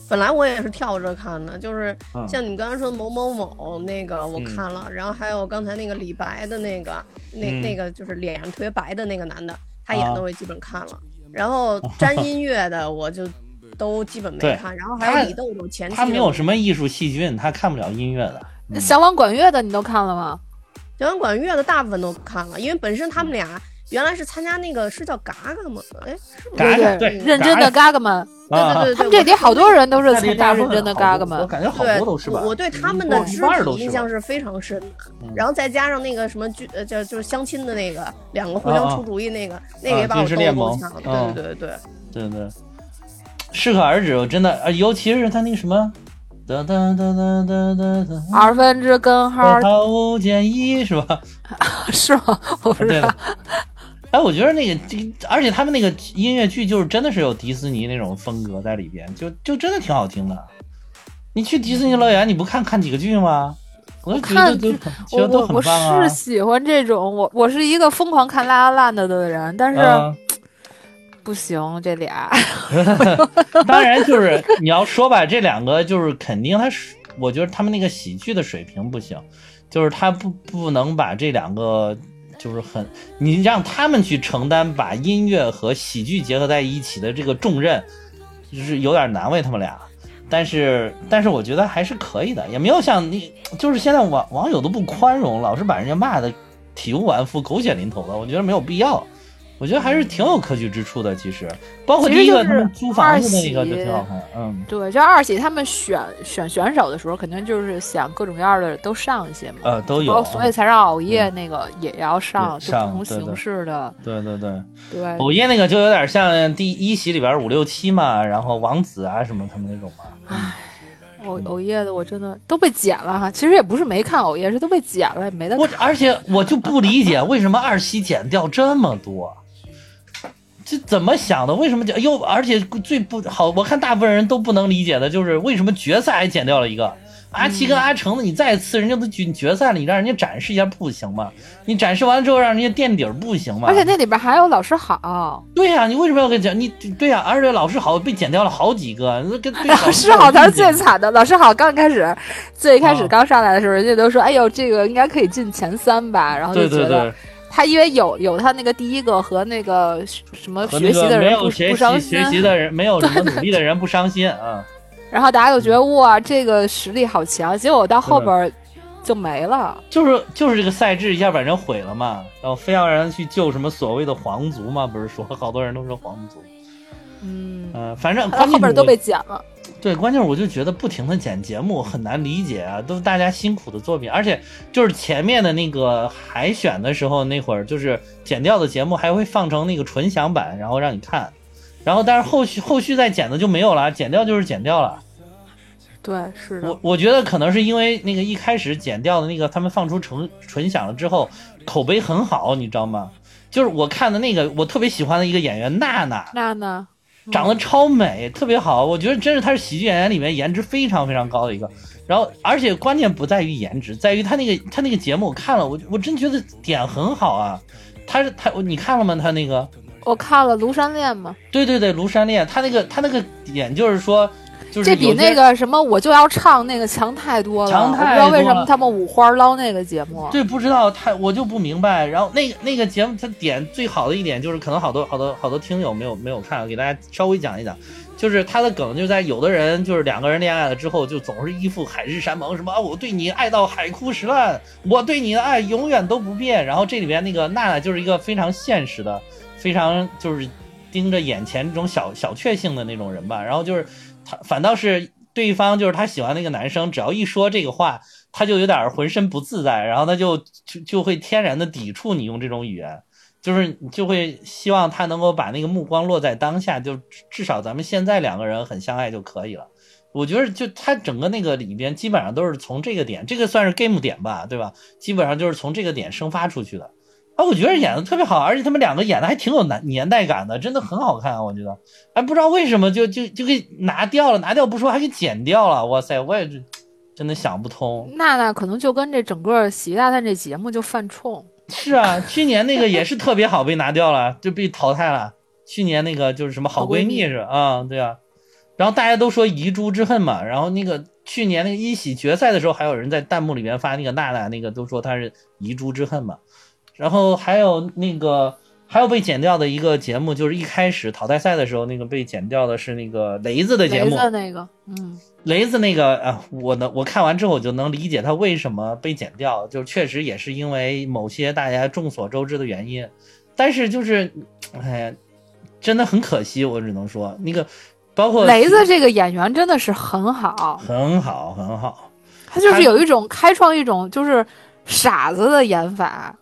本来我也是跳着看的，就是嗯。像你们刚才说某某某那个我嗯。看了，然后还有刚才那个李白的那个，那、嗯。那个就是脸上特别白的那个男的，他演啊的我也基本看了，然后沾音乐的 我就都基本没看，然后还有李豆豆前期他没有什么么艺术细菌，他看不了音乐的，嗯。小王管乐的你都看了吗？小王管乐的大部分都看了，因为本身他们俩原来是参加那个是叫嘎嘎吗？哎，是不是嘎嘎对对认真的嘎嘎们，啊对对对，他们这里好多人都是参加认真的嘎嘎们。我感觉好对，多都是吧。我我对他们的肢体印象是非常深的，嗯然后再加上那个什么剧呃叫就是相亲的那个两个互相出主意那个，那个也把我军事逗联盟够呛对对对对，对对，适可而止，我真的，呃，尤其是他那个什么，哒哒哒哒哒哒哒，二分之根号毫无建议是吧？是吗？我不知道。哎，我觉得那个，这而且他们那个音乐剧就是真的是有迪士尼那种风格在里边，就就真的挺好听的。你去迪士尼乐园，你不看看几个剧吗？我就觉得看 我我我是。喜欢这种，我我是一个疯狂看拉拉烂的的人，但是嗯，不行，这俩 当然就是你要说吧，这两个就是肯定他是，我觉得他们那个喜剧的水平不行，就是他不不能把这两个就是很，你让他们去承担把音乐和喜剧结合在一起的这个重任，就是有点难为他们俩。但是，但是我觉得还是可以的，也没有像你，就是现在网网友都不宽容，老是把人家骂的体无完肤、狗血淋头的，我觉得没有必要。我觉得还是挺有可取之处的，其实包括其实第一个就是他们租房子那个二喜就挺好看，嗯，对，就二喜他们选选选手的时候，肯定就是想各种各样的都上一些嘛，呃，都有所以才让熬夜那个也要上，也就不同形式的，对对对，对，熬夜那个就有点像第一喜里边五六七嘛，然后王子啊什么他们那种嘛，偶偶夜的我真的都被剪了哈，其实也不是没看偶夜，是都被剪了，也没得我而且我就不理解为什么二喜剪掉这么多，这怎么想的？为什么就？又而且最不好，我看大部分人都不能理解的就是为什么决赛还剪掉了一个。阿奇跟阿成的，你再次人家都决决赛了，你让人家展示一下不行吗？你展示完了之后让人家垫底儿不行吗？而且那里边还有老师好，对呀、你为什么要给讲？你对呀、而且老师好被剪掉了好几个，老师好才是最惨。的。老师好刚开始，最开始啊刚上来的时候，人家都说：“哎呦，这个应该可以进前三吧。”然后就觉得对对对，他因为有有他那个第一个和那个什么学习的个没有人不学习学不伤心，习的人，没有什么努力的人不伤心啊。然后大家就觉得哇，这个实力好强。结果到后边儿就没了。就是就是这个赛制一下把人毁了嘛，然后非要让人去救什么所谓的皇族嘛，不是说好多人都说皇族，嗯，嗯、反正到关键后边都被剪了。对，关键是我就觉得不停的剪节目很难理解啊，都是大家辛苦的作品，而且就是前面的那个海选的时候那会儿，就是剪掉的节目还会放成那个纯享版，然后让你看，然后但是后续后续再剪的就没有了，剪掉就是剪掉了。对，是的我，我觉得可能是因为那个一开始剪掉的那个，他们放出纯纯享了之后，口碑很好，你知道吗？就是我看的那个，我特别喜欢的一个演员娜娜，那呢？长得超美，特别好。我觉得真是她是喜剧演员里面颜值非常非常高的一个。然后，而且关键不在于颜值，在于他那个他那个节目我看了，我我真觉得点很好啊。他是他，你看了吗？他那个，我看了《庐山恋》嘛，对对对，庐山恋，他那个他那个点就是说，就是这比那个什么我就要唱那个强太多了。强太我不知道为什么他们五花捞那个节目。对，不知道太，我就不明白。然后那个那个节目，它点最好的一点就是，可能好多好多好多听友没有没有看，给大家稍微讲一讲。就是他的梗就在有的人就是两个人恋爱了之后，就总是一副海誓山盟，什么啊我对你爱到海枯石烂，我对你的爱永远都不变。然后这里边那个娜娜就是一个非常现实的，非常就是盯着眼前这种小小确幸的那种人吧。然后就是他反倒是对方就是他喜欢那个男生，只要一说这个话，他就有点浑身不自在，然后他就就就会天然的抵触你用这种语言，就是你就会希望他能够把那个目光落在当下，就至少咱们现在两个人很相爱就可以了。我觉得就他整个那个里边基本上都是从这个点，这个算是 game 点吧，对吧？基本上就是从这个点生发出去的。啊，我觉得演的特别好，而且他们两个演的还挺有年年代感的，真的很好看，啊我觉得。哎，不知道为什么就就就给拿掉了，拿掉不说还给剪掉了，哇塞，我也是真的想不通。娜娜可能就跟这整个《喜剧大赛》这节目就犯冲。是啊，去年那个也是特别好，被拿掉了，就被淘汰了。去年那个就是什么好闺蜜是吧啊、对啊。然后大家都说遗珠之恨嘛，然后那个去年那个一喜决赛的时候，还有人在弹幕里面发那个娜娜那个都说她是遗珠之恨嘛。然后还有那个还有被剪掉的一个节目，就是一开始淘汰赛的时候，那个被剪掉的是那个雷子的节雷目。子那个，嗯，雷子那个啊，我能我看完之后我就能理解他为什么被剪掉，就确实也是因为某些大家众所周知的原因，但是就是，哎呀，真的很可惜，我只能说那个包括雷子这个演员真的是很好，很好很好，他就是有一种开创一种就是傻子的演法，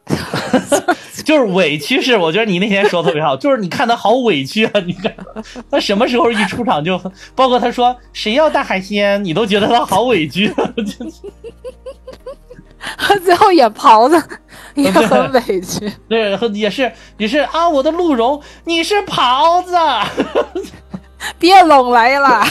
就是委屈是，我觉得你那天说特别好，就是你看他好委屈啊！你看他什么时候一出场就，包括他说谁要大海鲜，你都觉得他好委屈。最后演袍子 也很委屈，对，也是也是啊，我的鹿茸，你是袍子，别拢来了。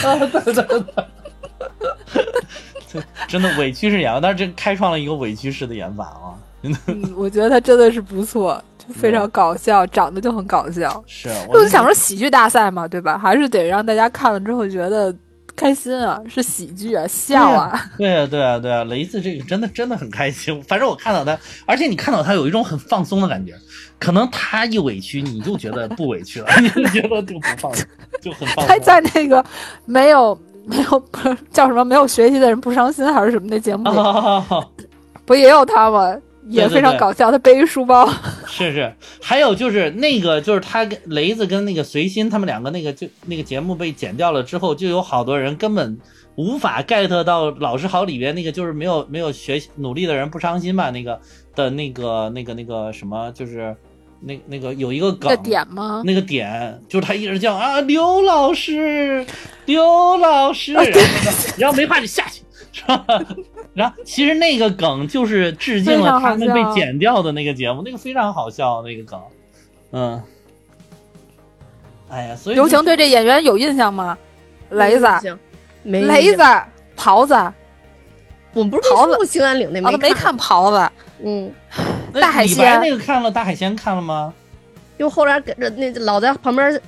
真的委屈是演，但是这开创了一个委屈式的演法啊。嗯，我觉得他真的是不错，就非常搞笑，长得就很搞笑。是，我就想说喜剧大赛嘛，对吧？还是得让大家看了之后觉得开心啊，是喜剧啊，笑啊。对啊，对啊，对啊，雷子这个真的真的很开心。反正我看到他，而且你看到他有一种很放松的感觉。可能他一委屈，你就觉得不委屈了，你就觉得就不放，就很放松。还在那个没有没有不是 叫什么没有学习的人不伤心还是什么那节目里，不也有他吗？也非常搞笑，他背一书包。是是，还有就是那个，就是他跟雷子跟那个随心他们两个那个就那个节目被剪掉了之后，就有好多人根本无法 get 到老师好里边那个就是没有没有学习努力的人不伤心吧那个的那个那个那个什么就是那那个有一个梗点吗？那个点就是他一直叫啊刘老师 刘老师，然后没怕就下去是吧？然后其实那个梗就是致敬了他们被剪掉的那个节目，那个非常好笑那个梗，嗯，哎呀，所以刘晴对这演员有印象吗？雷子，没雷子，袍子，我们不是袍子，兴安岭那没没看袍子，嗯，大海鲜那个看了，大海鲜看了吗？就后来跟着那老在旁边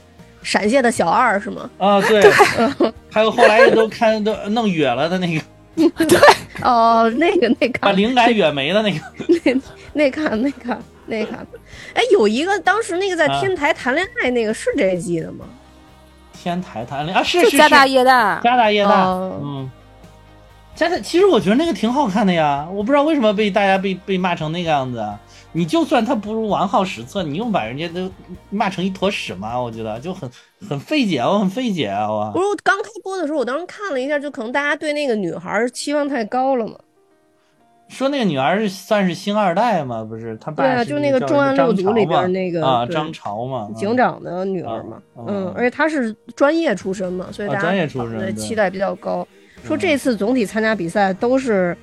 闪现的小二是吗？啊，对，还有后来都看都弄远了的那个。对哦，那个那个把灵感远没的 那个，那那看那看那看，哎，有一个当时那个在天台谈恋爱那个是这季的吗？天台谈恋爱啊，是是家大业大，家大业大，嗯，家大其实我觉得那个挺好看的呀，我不知道为什么被大家被被骂成那个样子。你就算他不如完好史册，你用把人家都骂成一坨屎吗？我觉得就很很费解，我很费解啊！我不是刚开播的时候，我当时看了一下，就可能大家对那个女孩期望太高了嘛。说那个女孩是算是星二代嘛？不是，她爸对啊，就那个重案六组里边那个啊张潮嘛，警长的女儿嘛。嗯，而且她是专业出身嘛，所以大家对期待比较高。说这次总体参加比赛都是。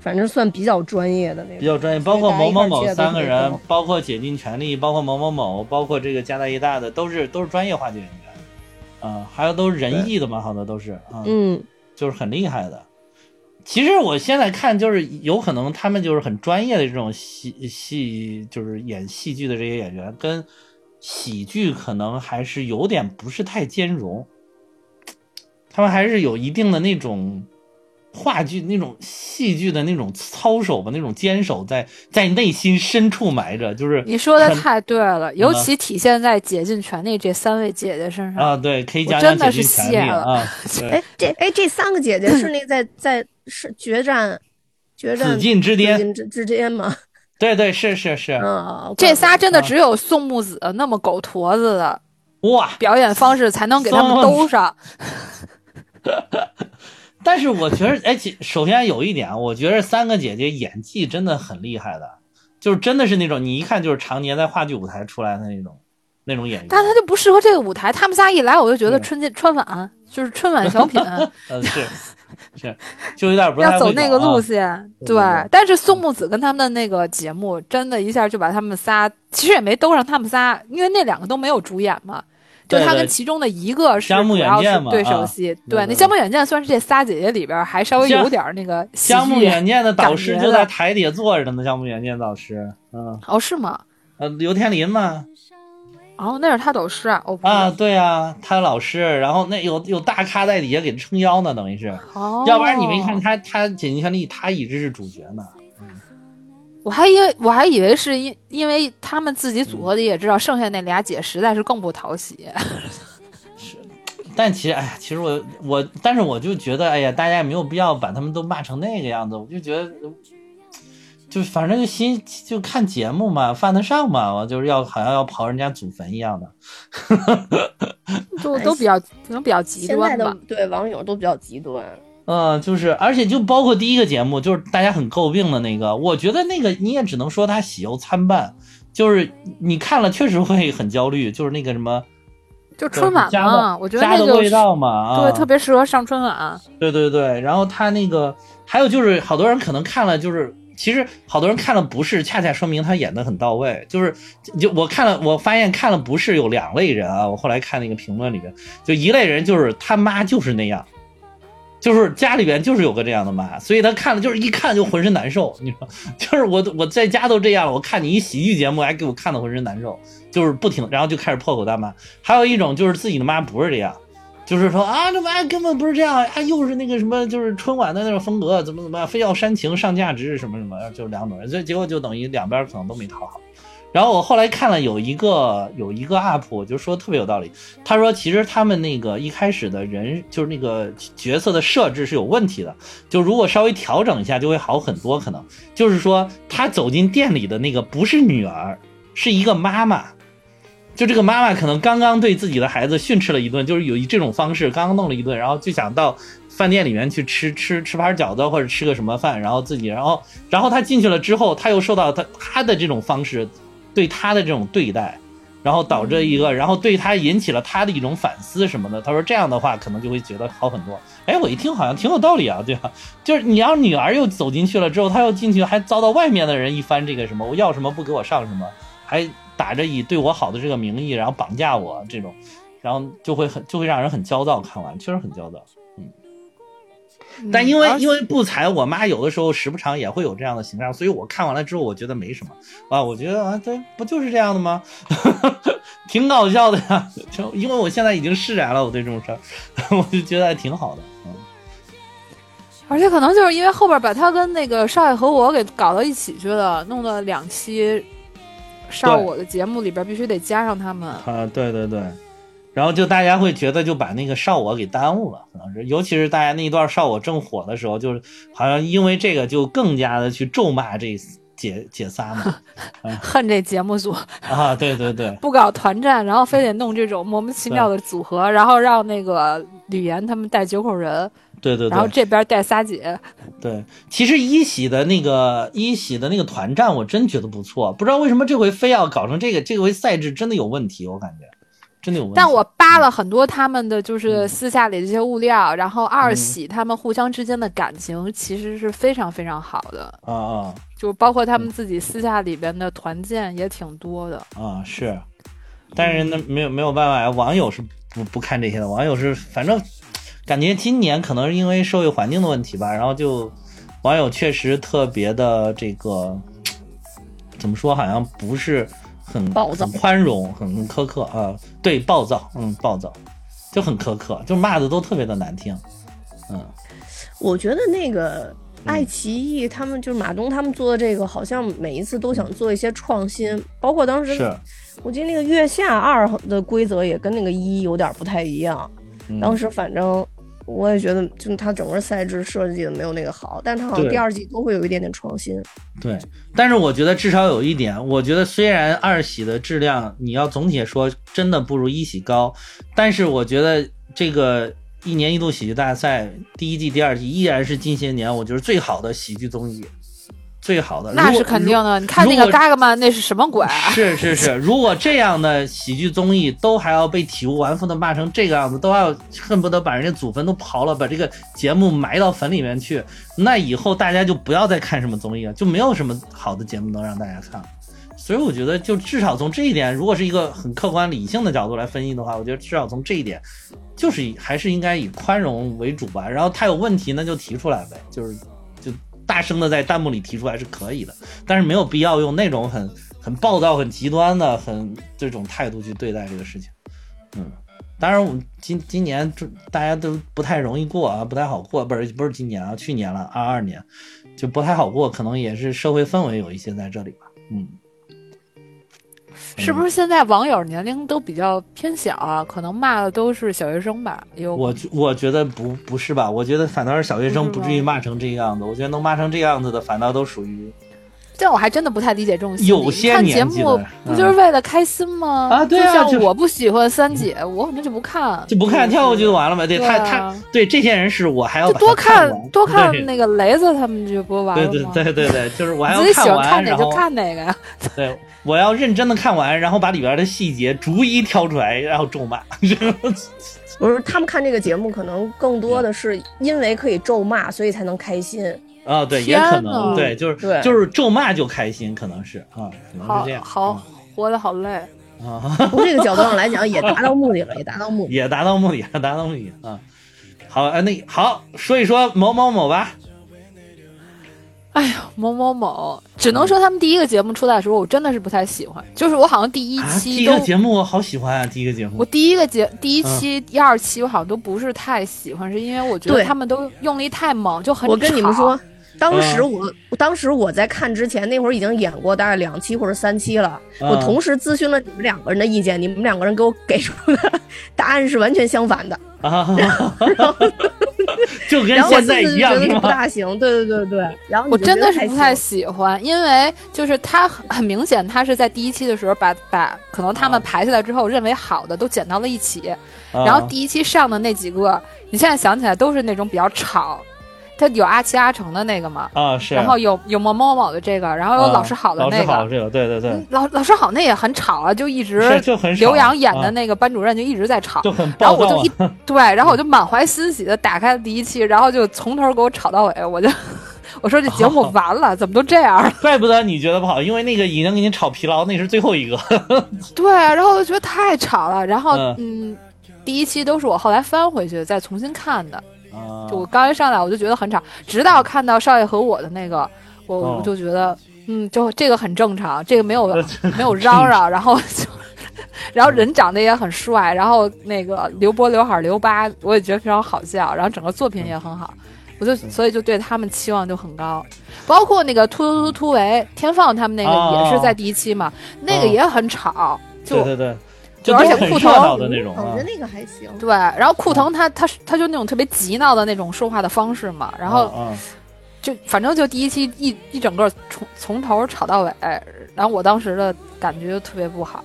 反正算比较专业的那种，比较专业，包括某某某三个人，包括竭尽全力，包括某某某，包括这个家大业大的，都是都是专业话剧演员，啊，还有都是仁义的嘛，好多都是，嗯，就是很厉害的。其实我现在看，就是有可能他们就是很专业的这种戏戏，就是演戏剧的这些演员，跟喜剧可能还是有点不是太兼容，他们还是有一定的那种。话剧那种戏剧的那种操守吧，那种坚守在在内心深处埋着，就是你说的太对了，尤其体现在竭尽全力这三位姐姐身上啊。对，可以讲讲竭尽全力啊。哎，这哎这三个姐姐是那在 在是决战决战紫禁之巅之之巅吗？对对是是是，嗯，这仨真的只有宋木子那么狗坨子的哇表演方式才能给他们兜上。但是我觉得，哎，首先有一点，我觉得三个姐姐演技真的很厉害的，就是真的是那种你一看就是常年在话剧舞台出来的那种那种演员。但她就不适合这个舞台，他们仨一来，我就觉得春节春晚就是春晚小品。嗯，是是，就有点不要走那个路线。对，但是宋木子跟他们的那个节目，真的一下就把他们仨，其实也没兜上他们仨，因为那两个都没有主演嘛。就他跟其中的一个是主要是对手戏，对那《香木远见》算是这仨姐姐里边还稍微有点那个。香木远见的导师就在台底下坐着呢，香木远见导师，嗯，哦是吗？呃，刘天林嘛。哦，那是他导师啊。啊，对啊，他老师，然后那有有大咖在底下给他撑腰呢，等于是，要不然你没看他他《尽全力》，他一直是主角呢。我还以为我还以为是因因为他们自己组合的也知道剩下那俩姐实在是更不讨喜。是，但其实哎呀，其实我我但是我就觉得哎呀，大家也没有必要把他们都骂成那个样子。我就觉得，就反正就心就看节目嘛，犯得上嘛，我就是要好像要刨人家祖坟一样的。都都比较可能比较极端吧。对网友都比较极端。嗯，就是，而且就包括第一个节目，就是大家很诟病的那个，我觉得那个你也只能说他喜忧参半，就是你看了确实会很焦虑，就是那个什么，就春晚家嘛，的我觉得那个家的味道嘛，啊，对，特别适合上春晚。对对对，然后他那个还有就是，好多人可能看了，就是其实好多人看了不是，恰恰说明他演的很到位。就是就我看了，我发现看了不是有两类人啊。我后来看那个评论里边，就一类人就是他妈就是那样，就是家里边就是有个这样的妈，所以他看了就是一看就浑身难受。你说，就是我我在家都这样了，我看你一喜剧节目还给我看的浑身难受，就是不停，然后就开始破口大骂。还有一种就是自己的妈不是这样。就是说啊，这妈根本不是这样啊，又是那个什么，就是春晚的那种风格，怎么怎么样，非要煽情上价值什么什么，就两种人，所以结果就等于两边可能都没讨好。然后我后来看了有一个有一个 UP，我就说特别有道理。他说其实他们那个一开始的人就是那个角色的设置是有问题的，就如果稍微调整一下就会好很多。可能就是说他走进店里的那个不是女儿，是一个妈妈。就这个妈妈可能刚刚对自己的孩子训斥了一顿，就是有一这种方式，刚刚弄了一顿，然后就想到饭店里面去吃吃吃盘饺子或者吃个什么饭，然后自己，然后然后他进去了之后，他又受到他他的这种方式对他的这种对待，然后导致一个，然后对他引起了他的一种反思什么的。他说这样的话可能就会觉得好很多。哎，我一听好像挺有道理啊，对吧？就是你要女儿又走进去了之后，他又进去还遭到外面的人一番这个什么，我要什么不给我上什么，还。打着以对我好的这个名义，然后绑架我这种，然后就会很就会让人很焦躁。看完确实很焦躁，嗯。但因为因为不才，我妈有的时候时不常也会有这样的形象，所以我看完了之后，我觉得没什么啊。我觉得啊，这不就是这样的吗？挺搞笑的呀。就因为我现在已经释然了，我对这种事儿，我就觉得还挺好的。嗯。而且可能就是因为后边把他跟那个少爷和我给搞到一起去了，弄了两期。上我的节目里边必须得加上他们啊！对对对，然后就大家会觉得就把那个少我给耽误了，可能是，尤其是大家那一段少我正火的时候，就是好像因为这个就更加的去咒骂这姐姐仨嘛，恨这节目组啊！对对对，不搞团战，然后非得弄这种莫名其妙的组合，然后让那个吕岩他们带九口人。对对，然后这边带仨姐。对，其实一喜的那个一喜的那个团战，我真觉得不错。不知道为什么这回非要搞成这个，这回赛制真的有问题，我感觉真的有问题。但我扒了很多他们的就是私下里这些物料，然后二喜他们互相之间的感情其实是非常非常好的啊啊，就包括他们自己私下里边的团建也挺多的。啊是，但是那没有没有办法呀，网友是不不看这些的，网友是反正。感觉今年可能是因为社会环境的问题吧，然后就网友确实特别的这个怎么说，好像不是很暴躁、宽容、很苛刻啊。对，暴躁，嗯，暴躁，就很苛刻，就骂的都特别的难听。嗯，我觉得那个爱奇艺他们就是马东他们做的这个，好像每一次都想做一些创新，包括当时我记得那个月下二的规则也跟那个一有点不太一样。当时反正我也觉得，就他整个赛制设计的没有那个好，但是他好像第二季都会有一点点创新。对，但是我觉得至少有一点，我觉得虽然二喜的质量你要总体说真的不如一喜高，但是我觉得这个一年一度喜剧大赛第一季、第二季依然是近些年我觉得最好的喜剧综艺。最好的那是肯定的，你看那个嘎嘎曼那是什么鬼？是是是，如果这样的喜剧综艺都还要被体无完肤的骂成这个样子，都 要恨不得把人家祖坟都刨了，把这个节目埋到坟里面去，那以后大家就不要再看什么综艺了，就没有什么好的节目能让大家看。所以我觉得，就至少从这一点，如果是一个很客观理性的角度来分析的话，我觉得至少从这一点，就是还是应该以宽容为主吧。然后他有问题，那就提出来呗，就是。大声的在弹幕里提出来是可以的，但是没有必要用那种很很暴躁、很极端的、很这种态度去对待这个事情。嗯，当然，我们今今年就大家都不太容易过啊，不太好过，不是不是今年啊，去年了，二二年就不太好过，可能也是社会氛围有一些在这里吧。嗯。是不是现在网友年龄都比较偏小啊？可能骂的都是小学生吧？有我我觉得不不是吧？我觉得反倒是小学生不至于骂成这个样子。我觉得能骂成这样子的，反倒都属于这我还真的不太理解这种心理。有些看节目不就是为了开心吗？啊对啊像我不喜欢三姐，我可能就不看，就不看跳过去就完了呗。对他他对这些人是我还要就多看多看那个雷子他们就不完了对吗？对对对对，就是我还要你自己喜欢完，看哪就看哪个呀。对我要认真的看完，然后把里边的细节逐一挑出来，然后咒骂。不是他们看这个节目，可能更多的是因为可以咒骂，所以才能开心。啊，对，也可能，对，就是对就是咒骂就开心，可能是啊，可能是好这样，好活得好累。嗯啊，从这个角度上来讲，也达到目的了，也达到目的。也达到目的，达到目的啊。好，啊，那好，说一说某某某吧。哎呀，某某某，只能说他们第一个节目出来的时候，我真的是不太喜欢。就是我好像第一啊，第期都，一个节目我好喜欢啊，第一个节目我。第一个节第一期、第二期我好像都不是太喜欢，是因为我觉得他们都用力太猛，就很我跟你们说，当时嗯我，当时我在看之前，那会儿已经演过大概两期或者三期了。嗯我同时咨询了你们两个人的意见，你们两个人给我给出的 答案是完全相反的。啊，就跟然后我现在一样自己觉得是不？大行，对对对对。然后我真的是不太行喜欢，因为就是他很很明显，他是在第一期的时候把把可能他们啊排下来之后认为好的都剪到了一起，啊然后第一期上的那几个，你现在想起来都是那种比较吵，他有阿奇阿成的那个嘛，啊是，然后有有某某某的这个，然后有啊老师好的那个，师好这个，对对对。嗯，老老师好那也很吵啊，就一直是就很刘洋演的啊。那个班主任就一直在吵，就很然后我就一 对，然后我就满怀欣喜的打开了第一期，然后就从头给我吵到尾，我就我说这节目完了，怎么都这样了？怪不得你觉得不好，因为那个已经给你吵疲劳，那是最后一个。对，然后我就觉得太吵了，然后嗯。嗯，第一期都是我后来翻回去再重新看的，啊就我刚一上来我就觉得很吵，直到看到少爷和我的那个，我就觉得嗯，就这个很正常，这个没有呃没有嚷嚷，然后就。然后人长得也很帅，然后那个刘波刘海留疤，我也觉得非常好笑，然后整个作品也很好，我就所以就对他们期望就很高，包括那个突突突突围天放他们那个哦也是在第一期嘛，那个也很吵，就对对对，就而且都很热裤头闹的那种啊我觉得。那个还行。对，然后库腾他他他就那种特别急闹的那种说话的方式嘛，然后啊就反正就第一期一一整个从从头吵到尾，然后我当时的感觉就特别不好。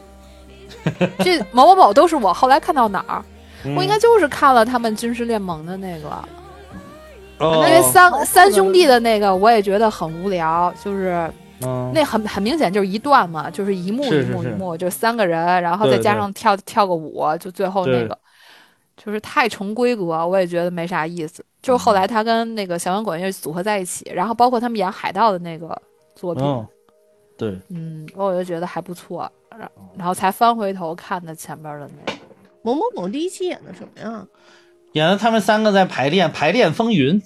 这某某某都是我后来看到哪儿，嗯我应该就是看了他们军事联盟的那个，哦因为三三兄弟的那个我也觉得很无聊，就是嗯。那很很明显就是一段嘛，就是一幕一是是是。幕一幕，就三个人，然后再加上跳跳个舞，就最后那个就是太重规格，我也觉得没啥意思。就是后来他跟那个小摇滚乐组合在一起，然后包括他们演海盗的那个作品，嗯，对，嗯，我就觉得还不错，然然后才翻回头看的前边的那个。某某某第一期演的什么呀？演的他们三个在排练《排练风云》，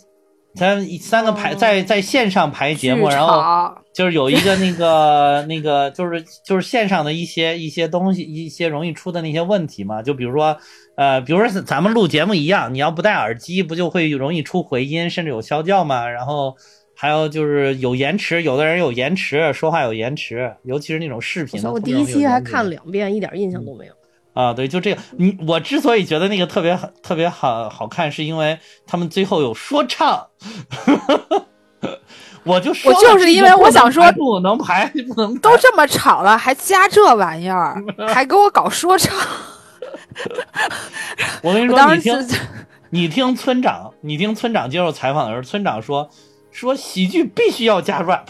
他们三个排哦在在线上排节目，然后就是有一个那个那个就是就是线上的一些一些东西，一些容易出的那些问题嘛，就比如说呃，比如说咱们录节目一样，你要不戴耳机，不就会容易出回音，甚至有消叫嘛？然后还有就是有延迟，有的人有延迟，说话有延迟，尤其是那种视频的。我第一期还看了两遍，一点印象都没有。啊，对，就这个。你我之所以觉得那个特别好特别好好看，是因为他们最后有说唱。我就说了，我就是因为我想说不能排，不能都这么吵了，还加这玩意儿，还给我搞说唱。我跟你说，你听你听村长，你听村长接受采访的时候，村长说说喜剧必须要加 rap，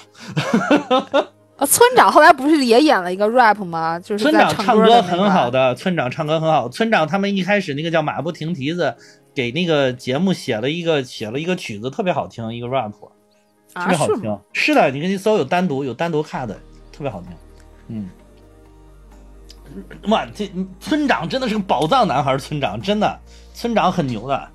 呃，村长后来不是也演了一个 rap 吗？就是村在长唱歌。很好的，村长唱歌很好。村长他们一开始那个叫马不停蹄子，给那个节目写了一个写了一个曲子，特别好听，一个 rap，特啊，别好？听。是的，你给你搜有单独有单独看的，特别好听。嗯，哇，这村长真的是个宝藏男孩，村长真的，村长很牛的，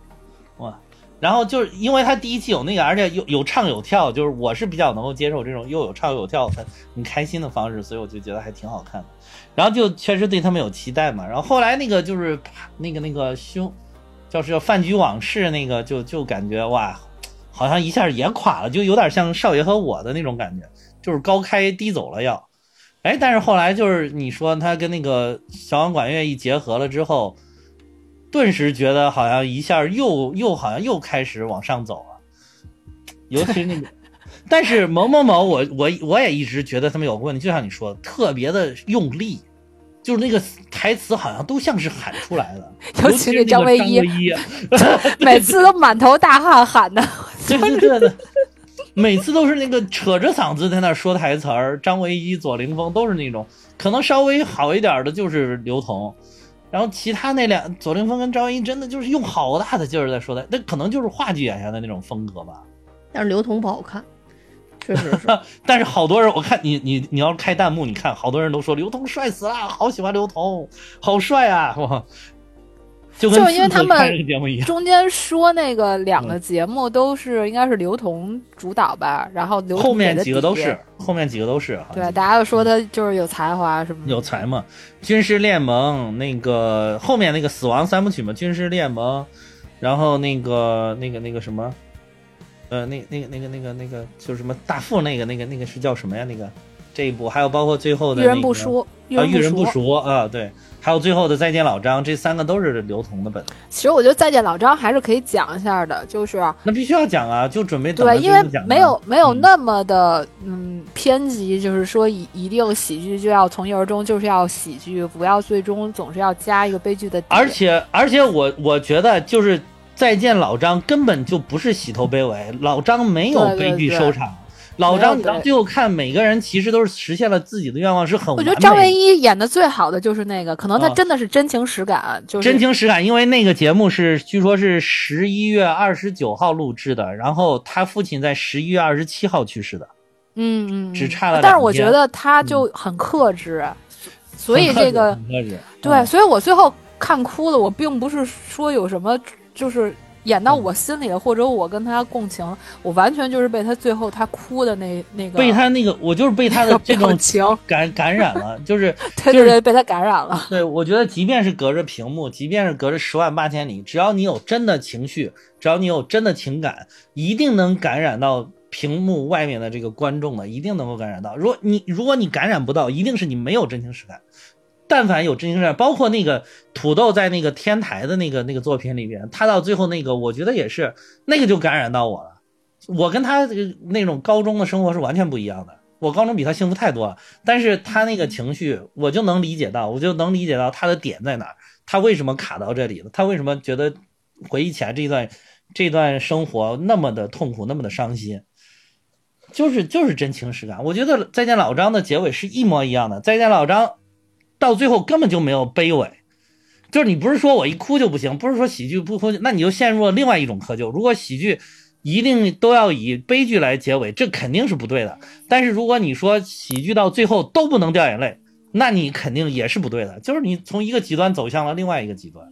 哇。然后就是因为他第一期有那个，而且有有唱有跳，就是我是比较能够接受这种又有唱又有跳很很开心的方式，所以我就觉得还挺好看的。然后就确实对他们有期待嘛。然后后来那个就是那个那个凶，就是叫饭局往事那个，就就感觉哇，好像一下也垮了，就有点像少爷和我的那种感觉，就是高开低走了要。哎，但是后来就是你说他跟那个小王管乐一结合了之后，顿时觉得好像一下又又好像又开始往上走了，尤其是那个但是某某某，我我我也一直觉得他们有个问题，就像你说的，特别的用力，就是那个台词好像都像是喊出来的，尤其是那个张张唯一一，每次都满头大汗喊的。对对对对，每次都是那个扯着嗓子在那说台词儿，张唯一、左凌峰都是那种，可能稍微好一点的就是刘同，然后其他那两左凌峰跟张唯一真的就是用好大的劲儿在说的，那可能就是话剧演员的那种风格吧。但是刘同不好看，确实是。但是好多人，我看你你你要开弹幕，你看好多人都说刘同帅死了，好喜欢刘同，好帅啊！哇，就是因为他们。中间说那个两个节目都是应该是刘同主导吧，然后刘同后面几个都是，后面几个都是，对，大家都说他就是有才华什么的。有才嘛。军师联盟那个后面那个死亡三部曲嘛，军师联盟，然后那个那个那个什么，呃，那那个那个那个那个就是什么大富那个那个那个是叫什么呀？那个这一部还有包括最后的、遇那个、人不淑，遇啊，人遇人不淑。淑啊，对，还有最后的再见老张，这三个都是刘同的本子。其实我觉得《再见老张》还是可以讲一下的，就是那必须要讲啊，就准备等对，因为没有没有嗯那么的嗯偏激，就是说一一定喜剧就要从一而终，就是要喜剧，不要最终总是要加一个悲剧的。而且而且我我觉得就是再见老张根本就不是洗头卑微，老张没有悲剧对收场。老张，你对。到最后看，每个人其实都是实现了自己的愿望，是很我。觉得张唯一演的最好的就是那个，可能他啊。真的是真情实感，就是真情实感，因为那个节目是据说是十一月二十九号录制的，然后他父亲在十一月二十七号去世的，嗯嗯，嗯。只差了但是我觉得他就很克制，所以这个很克制。对，嗯。所以我最后看哭了。我并不是说有什么，就是演到我心里了，或者我跟他共情，我完全就是被他最后他哭的那那个被他那个，我就是被他的这种情，感感染了，就是 对对对，被他感染了。对，我觉得即便是隔着屏幕，即便是隔着十万八千里，只要你有真的情绪，只要你有真的情感，一定能感染到屏幕外面的这个观众的，一定能够感染到。如果你如果你感染不到，一定是你没有真情实感。但凡有真情实感，包括那个土豆在那个天台的那个那个作品里边，他到最后那个，我觉得也是那个就感染到我了。我跟他那种高中的生活是完全不一样的。我高中比他幸福太多了，但是他那个情绪，我就能理解到，我就能理解到他的点在哪，他为什么卡到这里了，他为什么觉得回忆起来这段这段生活那么的痛苦，那么的伤心，就是就是真情实感。我觉得《再见老张》的结尾是一模一样的，《再见老张》到最后根本就没有卑微，就是你不是说我一哭就不行，不是说喜剧不哭，那你就陷入了另外一种窠臼。如果喜剧一定都要以悲剧来结尾，这肯定是不对的。但是如果你说喜剧到最后都不能掉眼泪，那你肯定也是不对的，就是你从一个极端走向了另外一个极端。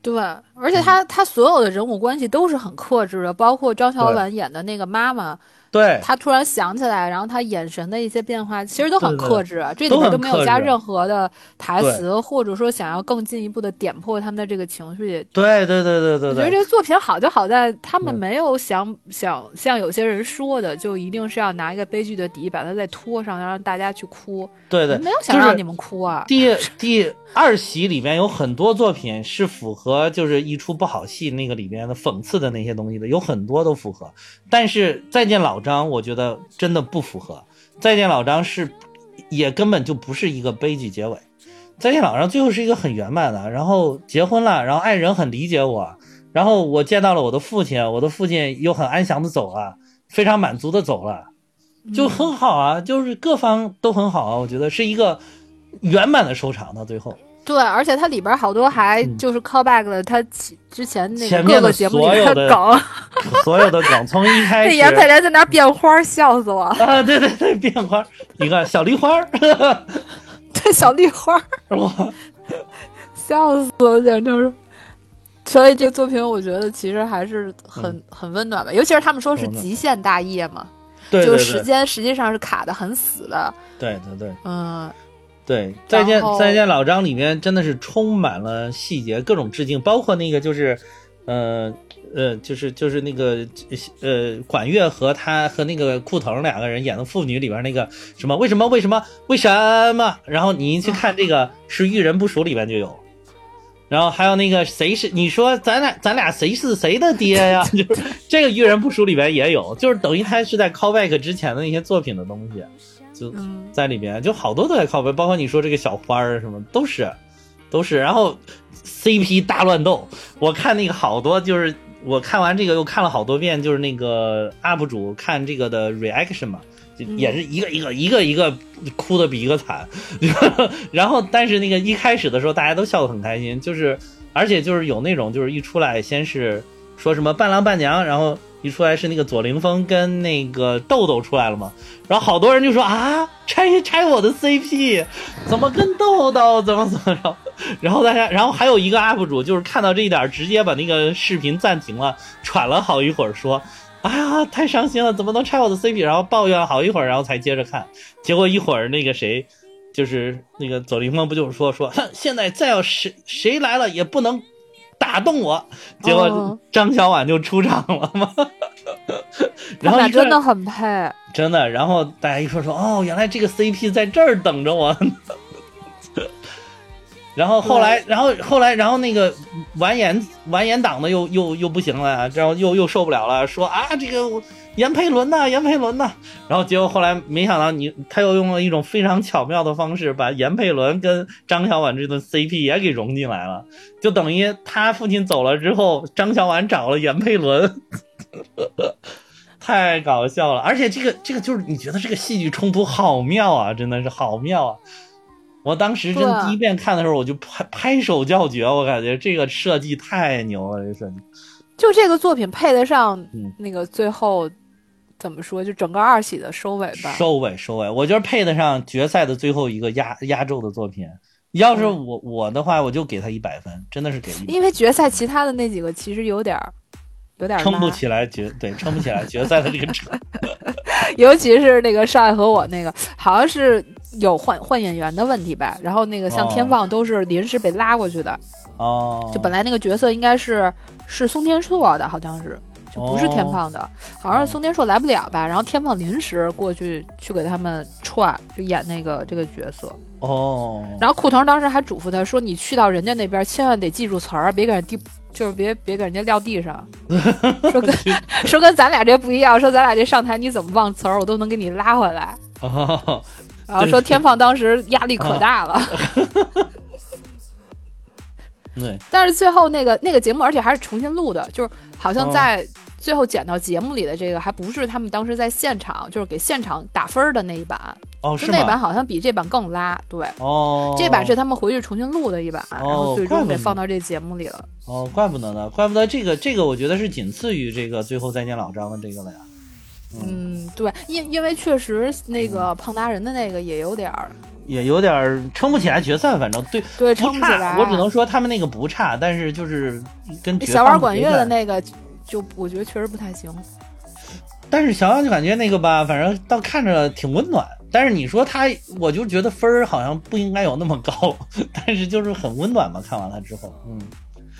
对，而且他他所有的人物关系都是很克制的，包括张小对婉演的那个妈妈，对，他突然想起来，然后他眼神的一些变化，其实都很对对克制，这里面都没有加任何的台词，或者说想要更进一步的点破他们的这个情绪。对对对对对我觉得这，个作品好就好在他们嗯没有想想像有些人说的，就一定是要拿一个悲剧的底把它再拖上，让大家去哭。对对，没有想让你们哭啊。第第二喜里面有很多作品是符合就是一出不好戏那个里面的讽刺的那些东西的，有很多都符合。但是《再见老张》，我觉得真的不符合。《再见老张》是也根本就不是一个悲剧结尾，《再见老张》最后是一个很圆满的，然后结婚了，然后爱人很理解我，然后我见到了我的父亲，我的父亲又很安详的走了，非常满足的走了。就很好啊，就是各方都很好啊，我觉得是一个圆满的收场到最后。对，而且它里边好多还嗯就是 callback 了他其之前那个各个节目里 所有的梗。所有的梗从一开 那始严佩莲在那儿变花儿，笑死我！啊，对对对，变花，你看小梨花儿，对，小绿花笑死我，简直是。所以这个作品，我觉得其实还是很、嗯很温暖吧。尤其是他们说是极限大业嘛，对对就是时间实际上是卡的很死的。对对对嗯，对，再见再见老张里面真的是充满了细节，各种致敬，包括那个就是，呃呃，就是就是那个呃管乐和他和那个库腾两个人演的父女里边那个什么为什么为什么为什么，然后你去看这个是《遇人不淑》里边就有。然后还有那个谁是你说咱俩咱俩谁是谁的爹呀？就是这个《遇人不淑》里边也有，就是等于他是在 callback 之前的那些作品的东西，就嗯在里边，就好多都在 callback，包括你说这个小花儿什么都是都是。然后 CP 大乱斗，我看那个好多就是我看完这个又看了好多遍，就是那个 UP 主看这个的 reaction 嘛。就也是一个一个一个一个哭的比一个惨，然后但是那个一开始的时候大家都笑得很开心，就是而且就是有那种就是一出来先是说什么伴郎伴娘，然后一出来是那个左凌峰跟那个豆豆出来了嘛，然后好多人就说啊拆拆我的 CP，怎么跟豆豆怎么怎么着，然后大家然后还有一个 UP 主就是看到这一点直接把那个视频暂停了，喘了好一会儿说。哎呀，太伤心了！怎么能拆我的 CP？然后抱怨好一会儿，然后才接着看。结果一会儿那个谁，就是那个左凌峰，不就是说说，现在再要谁谁来了也不能打动我。结果哦张小婉就出场了嘛。他们俩然后真的很配。真的，然后大家一说说，哦，原来这个 CP 在这儿等着我。然后后来，然后后来，然后那个完颜完颜党的又又又不行了，然后又又受不了了，说啊这个严佩伦呐，严佩伦呐，然后结果后来没想到你他又用了一种非常巧妙的方式，把严佩伦跟张小婉这对 CP 也给融进来了，就等于他父亲走了之后，张小婉找了严佩伦。太搞笑了，而且这个这个就是你觉得这个戏剧冲突好妙啊，真的是好妙啊！我当时真对第一遍看的时候，我就拍拍手叫绝，我感觉这个设计太牛了，这设计。就这个作品配得上嗯那个最后怎么说，就整个二喜的收尾吧。收尾收尾，我觉得配得上决赛的最后一个压压轴的作品。要是我我的话，我就给他一百分，真的是给一百分因为决赛其他的那几个其实有点儿，有点儿撑不起来决对撑不起来决赛的这个场。尤其是那个少爷和我那个，好像是有换换演员的问题吧。然后那个像哦天放都是临时被拉过去的，哦，就本来那个角色应该是是松田硕的，好像是。就不是天哦放的，好像是松田硕来不了吧，然后天放临时过去去给他们串，就演那个这个角色。哦，然后库腾当时还嘱咐他说：“你去到人家那边，千万得记住词儿，别给人地，就是别别给人家撂地上。说跟说跟咱俩这不一样，说咱俩这上台你怎么忘词儿，我都能给你拉回来。哦，然后说天放当时压力可大了 对，但是最后那个那个节目，而且还是重新录的，就是好像哦在最后剪到节目里的这个，还不是他们当时在现场，就是给现场打分的那一版，哦，就是那版？好像比这版更拉。对，哦，这版是他们回去重新录的一版，然后最终给放到这节目里了。哦，怪不得呢，怪不得这个这个，我觉得是仅次于这个最后再见老张的这个了呀。嗯，对，因因为确实那个胖达人的那个也有点儿，也有点儿撑不起来决赛，反正对对，撑不起来。差，我只能说他们那个不差，但是就是跟小赛碗管乐的那个，就我觉得确实不太行。但是小杨就感觉那个吧，反正倒看着挺温暖。但是你说他，我就觉得分儿好像不应该有那么高，但是就是很温暖嘛。看完了之后，嗯，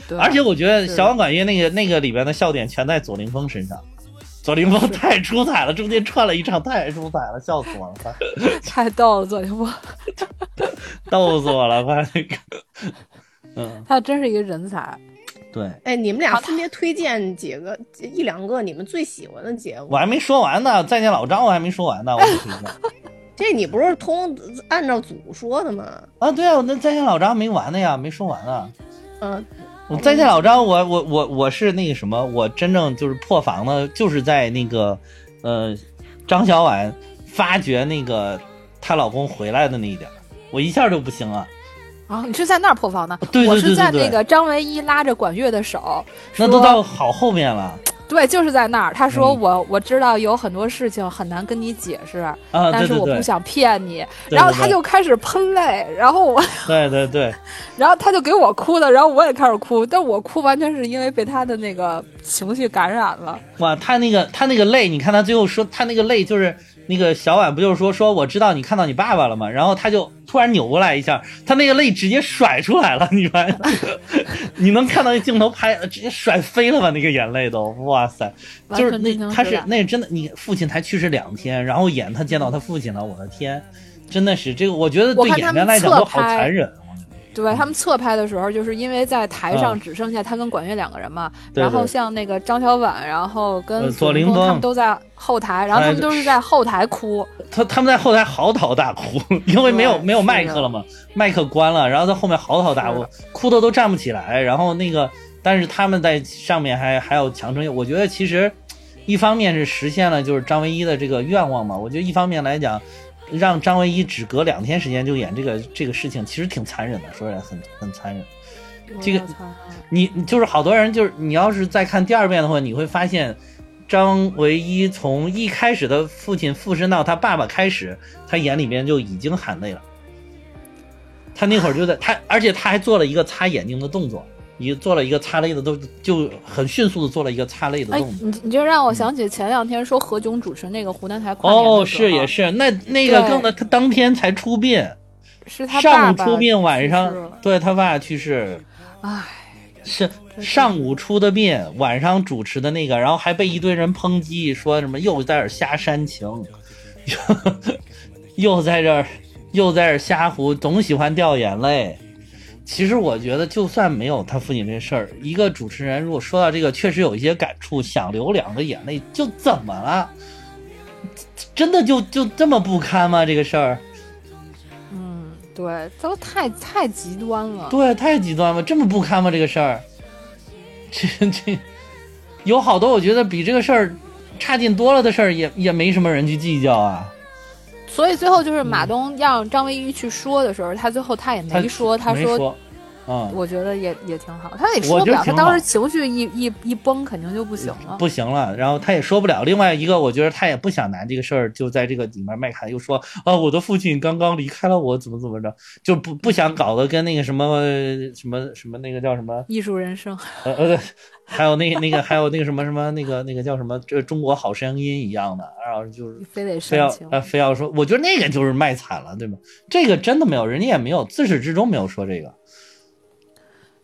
对，而且我觉得小王管乐那个那个里边的笑点全在左凌峰身上，左凌峰太出彩了，中间串了一场太出彩了，笑死我了，快 太逗了，左凌峰，逗死我了，快那个，嗯，他真是一个人才。对哎，你们俩分别推荐几个一两个你们最喜欢的节目我。还没说完呢，再见老张我还没说完呢，我就推荐 这你不是通按照组说的吗？啊，对啊，我那再见老张没完呢呀，没说完呢。嗯，我再见老张，我我我我是那个什么，我真正就是破防的，就是在那个呃张小婉发觉那个她老公回来的那一点儿，我一下就不行了。啊，你是在那儿破防的？对对我是在对对对那个张唯一拉着管乐的手，那都到好后面了对，就是在那儿。他说嗯我、我知道有很多事情很难跟你解释，啊！但是我不想骗你。对然后他就开始喷泪，然后我，对对对，然后他就给我哭的，然后我也开始哭，但我哭完全是因为被他的那个情绪感染了。哇，他那个他那个泪，你看他最后说他那个泪就是那个小婉不就是说说我知道你看到你爸爸了吗？然后他就突然扭过来一下，他那个泪直接甩出来了，你发现？你能看到那镜头拍，直接甩飞了吧？那个眼泪都，哇塞！就是那他是那真的，你父亲才去世两天，然后演他见到他父亲了，我的天，真的是这个，我觉得对演员来讲都好残忍。对他们侧拍的时候，就是因为在台上嗯只剩下他跟管乐两个人嘛，然后像那个张小婉，然后呃跟左凌峰他们都在后台，然后他哎们都是在后台哭。他他们在后台嚎啕大哭，因为没有没有麦克了嘛，麦克关了，然后在后面嚎啕大哭，哭的都站不起来。然后那个，但是他们在上面还还有强撑，我觉得其实一方面是实现了就是张唯一的这个愿望嘛，我觉得一方面来讲，让张唯一只隔两天时间就演这个这个事情，其实挺残忍的，说实在很很残忍。这个你你就是好多人就是你要是再看第二遍的话，你会发现，张唯一从一开始的父亲附身到他爸爸开始，他眼里边就已经含泪了。他那会儿就在他，而且他还做了一个擦眼睛的动作，一做了一个擦泪的动，就很迅速的做了一个擦泪的哎动，作。你你就让我想起前两天说何炅主持那个湖南台跨年的哦，是也是，那那个更的，他当天才出殡，是他上午出殡，晚上对他爸去世，唉，是是上午出的殡，晚上主持的那个，然后还被一堆人抨击，说什么又在这瞎煽情，又在这 又在这瞎胡，总喜欢掉眼泪。其实我觉得，就算没有他父亲这事儿，一个主持人如果说到这个，确实有一些感触，想流两个眼泪，就怎么了？真的就就这么不堪吗？这个事儿？嗯，对，都太太极端了。对，太极端了，这么不堪吗？这个事儿，这这有好多我觉得比这个事儿差劲多了的事儿，也也没什么人去计较啊。所以最后就是马东让张唯一去说的时候，他最后他也没说，他说嗯，我觉得也也挺好，他也说不了，他当时情绪一一一崩，肯定就不行了。不行了，然后他也说不了。另外一个，我觉得他也不想拿这个事儿就在这个里面卖卡，又说啊，我的父亲刚刚离开了我，怎么怎么着，就不不想搞得跟那个什么什么什么那个叫什么艺术人生，呃呃，还有那个那个还有那个什么什么那个那个叫什么这中国好声音一样的，然后就是非得非要非要说，我觉得那个就是卖惨了，对吗？这个真的没有，人家也没有自始至终没有说这个。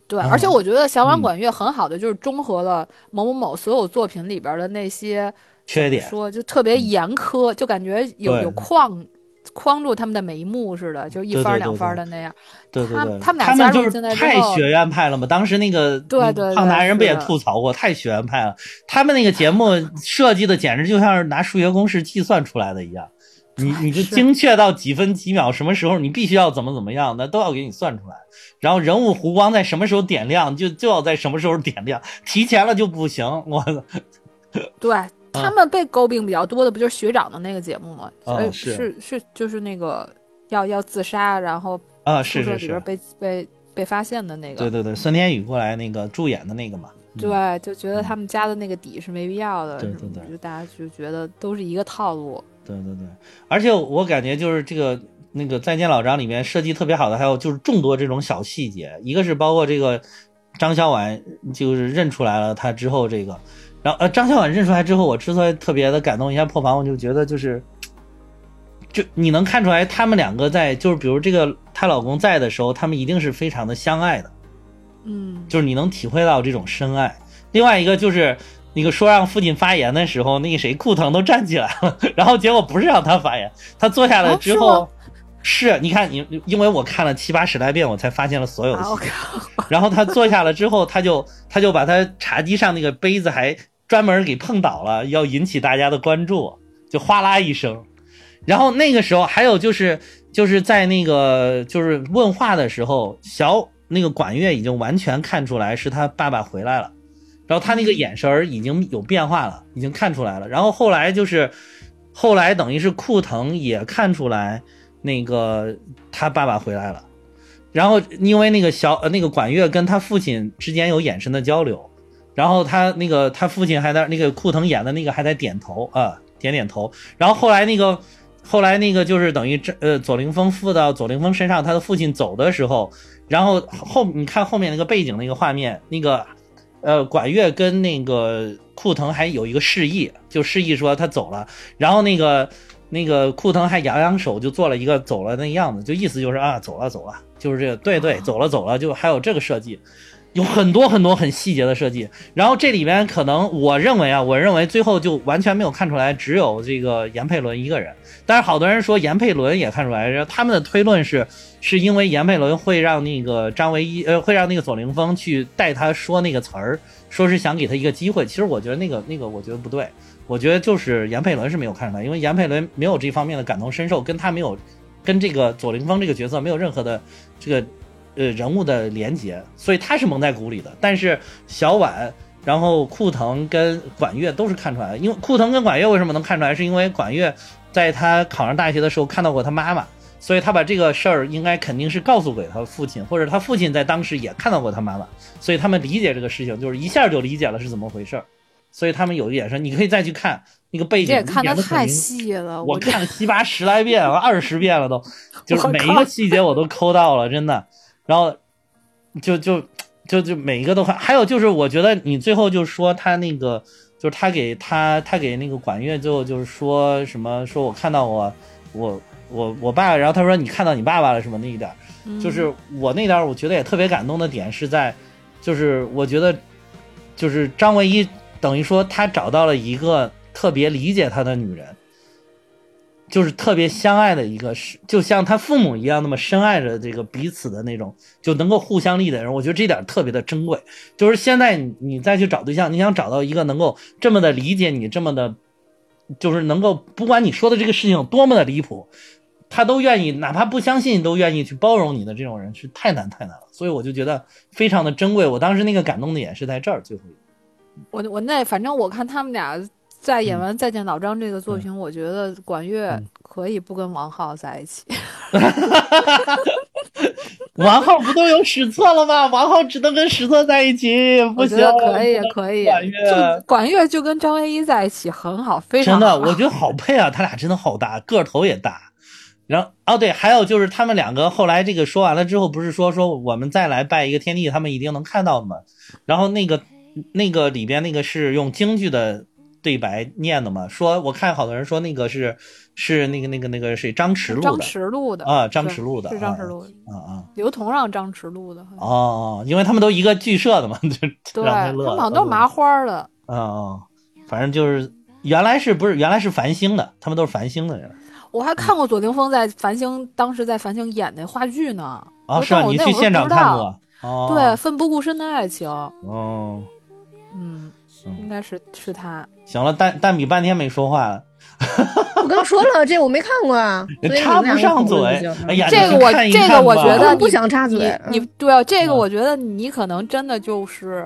对，嗯而且我觉得小嗯婉管乐很好的就是中和了某某某所有作品里边的那些缺点说就特别严苛，就感觉有有框框住他们的每一幕似的，就一番两番的那样。对对对，他他们俩他们就是太学院派了嘛。当时那个对对胖男人不也吐槽过，太学院派了。他们那个节目设计的简直就像是拿数学公式计算出来的一样。你你就精确到几分几秒，什么时候你必须要怎么怎么样，那都要给你算出来。然后人物弧光在什么时候点亮，就就要在什么时候点亮，提前了就不行。我 对他们被诟病比较多的，不就是学长的那个节目吗？呃啊是是是，就是那个要要自杀，然后啊，宿是是是，舍里边被被被发现的那个。对对对，孙天宇过来那个助演的那个嘛。嗯对，就觉得他们加的那个底是没必要的，对对对就大家就觉得都是一个套路。对对对，而且我感觉就是这个那个《再见老张》里面设计特别好的，还有就是众多这种小细节，一个是包括这个张小婉就是认出来了他之后这个，然后呃张小婉认出来之后，我之所以特别的感动一下破防，我就觉得就是。就你能看出来，他们两个在就是，比如这个她老公在的时候，他们一定是非常的相爱的，嗯，就是你能体会到这种深爱。另外一个就是那个说让父亲发言的时候，那个谁库腾都站起来了，然后结果不是让他发言，他坐下来之啊后，是你看你，因为我看了七八十来遍，我才发现了所有然后他坐下了之后，他就他就把他茶几上那个杯子还专门给碰倒了，要引起大家的关注，就哗啦一声。然后那个时候还有就是就是在那个就是问话的时候，小那个管乐已经完全看出来是他爸爸回来了，然后他那个眼神已经有变化了，已经看出来了。然后后来就是后来等于是库腾也看出来那个他爸爸回来了。然后因为那个小呃那个管乐跟他父亲之间有眼神的交流，然后他那个他父亲还在那个库腾演的那个还在点头啊、点点头，然后后来那个后来那个就是等于这呃左凌峰附到左凌峰身上，他的父亲走的时候，然后后你看后面那个背景那个画面，那个呃管乐跟那个库腾还有一个示意，就示意说他走了，然后那个。那个库腾还扬扬手，就做了一个走了那样子，就意思就是啊，走了走了，就是这个，对对，走了走了，就还有这个设计。有很多很多很细节的设计。然后这里边可能我认为啊，我认为最后就完全没有看出来，只有这个严佩伦一个人。但是好多人说严佩伦也看出来，然后他们的推论是，是因为严佩伦会让那个张唯一，呃，会让那个左凌峰去带他说那个词儿，说是想给他一个机会。其实我觉得那个那个，我觉得不对。我觉得就是严佩伦是没有看出来，因为严佩伦没有这方面的感同身受，跟他没有，跟这个左凌峰这个角色没有任何的这个呃人物的连接，所以他是蒙在鼓里的。但是小婉，然后库腾跟管乐都是看出来的，因为库腾跟管乐为什么能看出来，是因为管乐在他考上大学的时候看到过他妈妈，所以他把这个事儿应该肯定是告诉给他父亲，或者他父亲在当时也看到过他妈妈，所以他们理解这个事情，就是一下就理解了是怎么回事儿。所以他们有一点是，你可以再去看那个背景，这也看的得太细了。我看了七八十来遍，了，二十遍了都，就是每一个细节我都抠到了，真的。然后就就就就每一个都看。还有就是，我觉得你最后就说他那个，就是他给他他给那个管乐最后就是说什么，说我看到我我我我爸，然后他说你看到你爸爸了什么那一点，就是我那点我觉得也特别感动的点是在，就是我觉得就是张唯一。等于说，他找到了一个特别理解他的女人，就是特别相爱的一个，是就像他父母一样那么深爱着这个彼此的那种，就能够互相利的人。我觉得这点特别的珍贵。就是现在你再去找对象，你想找到一个能够这么的理解你，这么的，就是能够不管你说的这个事情有多么的离谱，他都愿意，哪怕不相信都愿意去包容你的这种人，是太难太难了。所以我就觉得非常的珍贵。我当时那个感动的也是在这儿，最后。我我那反正我看他们俩在演完《再见老张》这个作品，我觉得管乐可以不跟王浩在一起。王浩不都有史册了吗？王浩只能跟史册在一起，不行。可以可以，管乐管乐就跟张唯一在一起很好，非常真的，我觉得好配啊，他俩真的好搭，个头也大。然后哦对，还有就是他们两个后来这个说完了之后，不是说说我们再来拜一个天地，他们一定能看到的吗？然后那个。那个里边那个是用京剧的对白念的嘛？说我看好多人说那个是是那个那个那个谁张弛录的，张弛录的。啊，张弛录的是张弛录的。啊啊，刘同让张弛录的哦，因为他们都一个剧社的嘛，就让他乐。他们好像都是麻花的。啊啊，反正就是原来是不是原来是繁星的，他们都是繁星的人。我还看过左凌峰在繁星当时在繁星演那话剧呢。啊，是啊，你去现场看过？哦，对，奋不顾身的爱情。哦。嗯，应该是是他。行了，蛋蛋比半天没说话。我刚说了，这我没看过啊，插不上嘴。哎呀，这个我这个我觉得不想插嘴。你对啊，这个我觉得你可能真的就是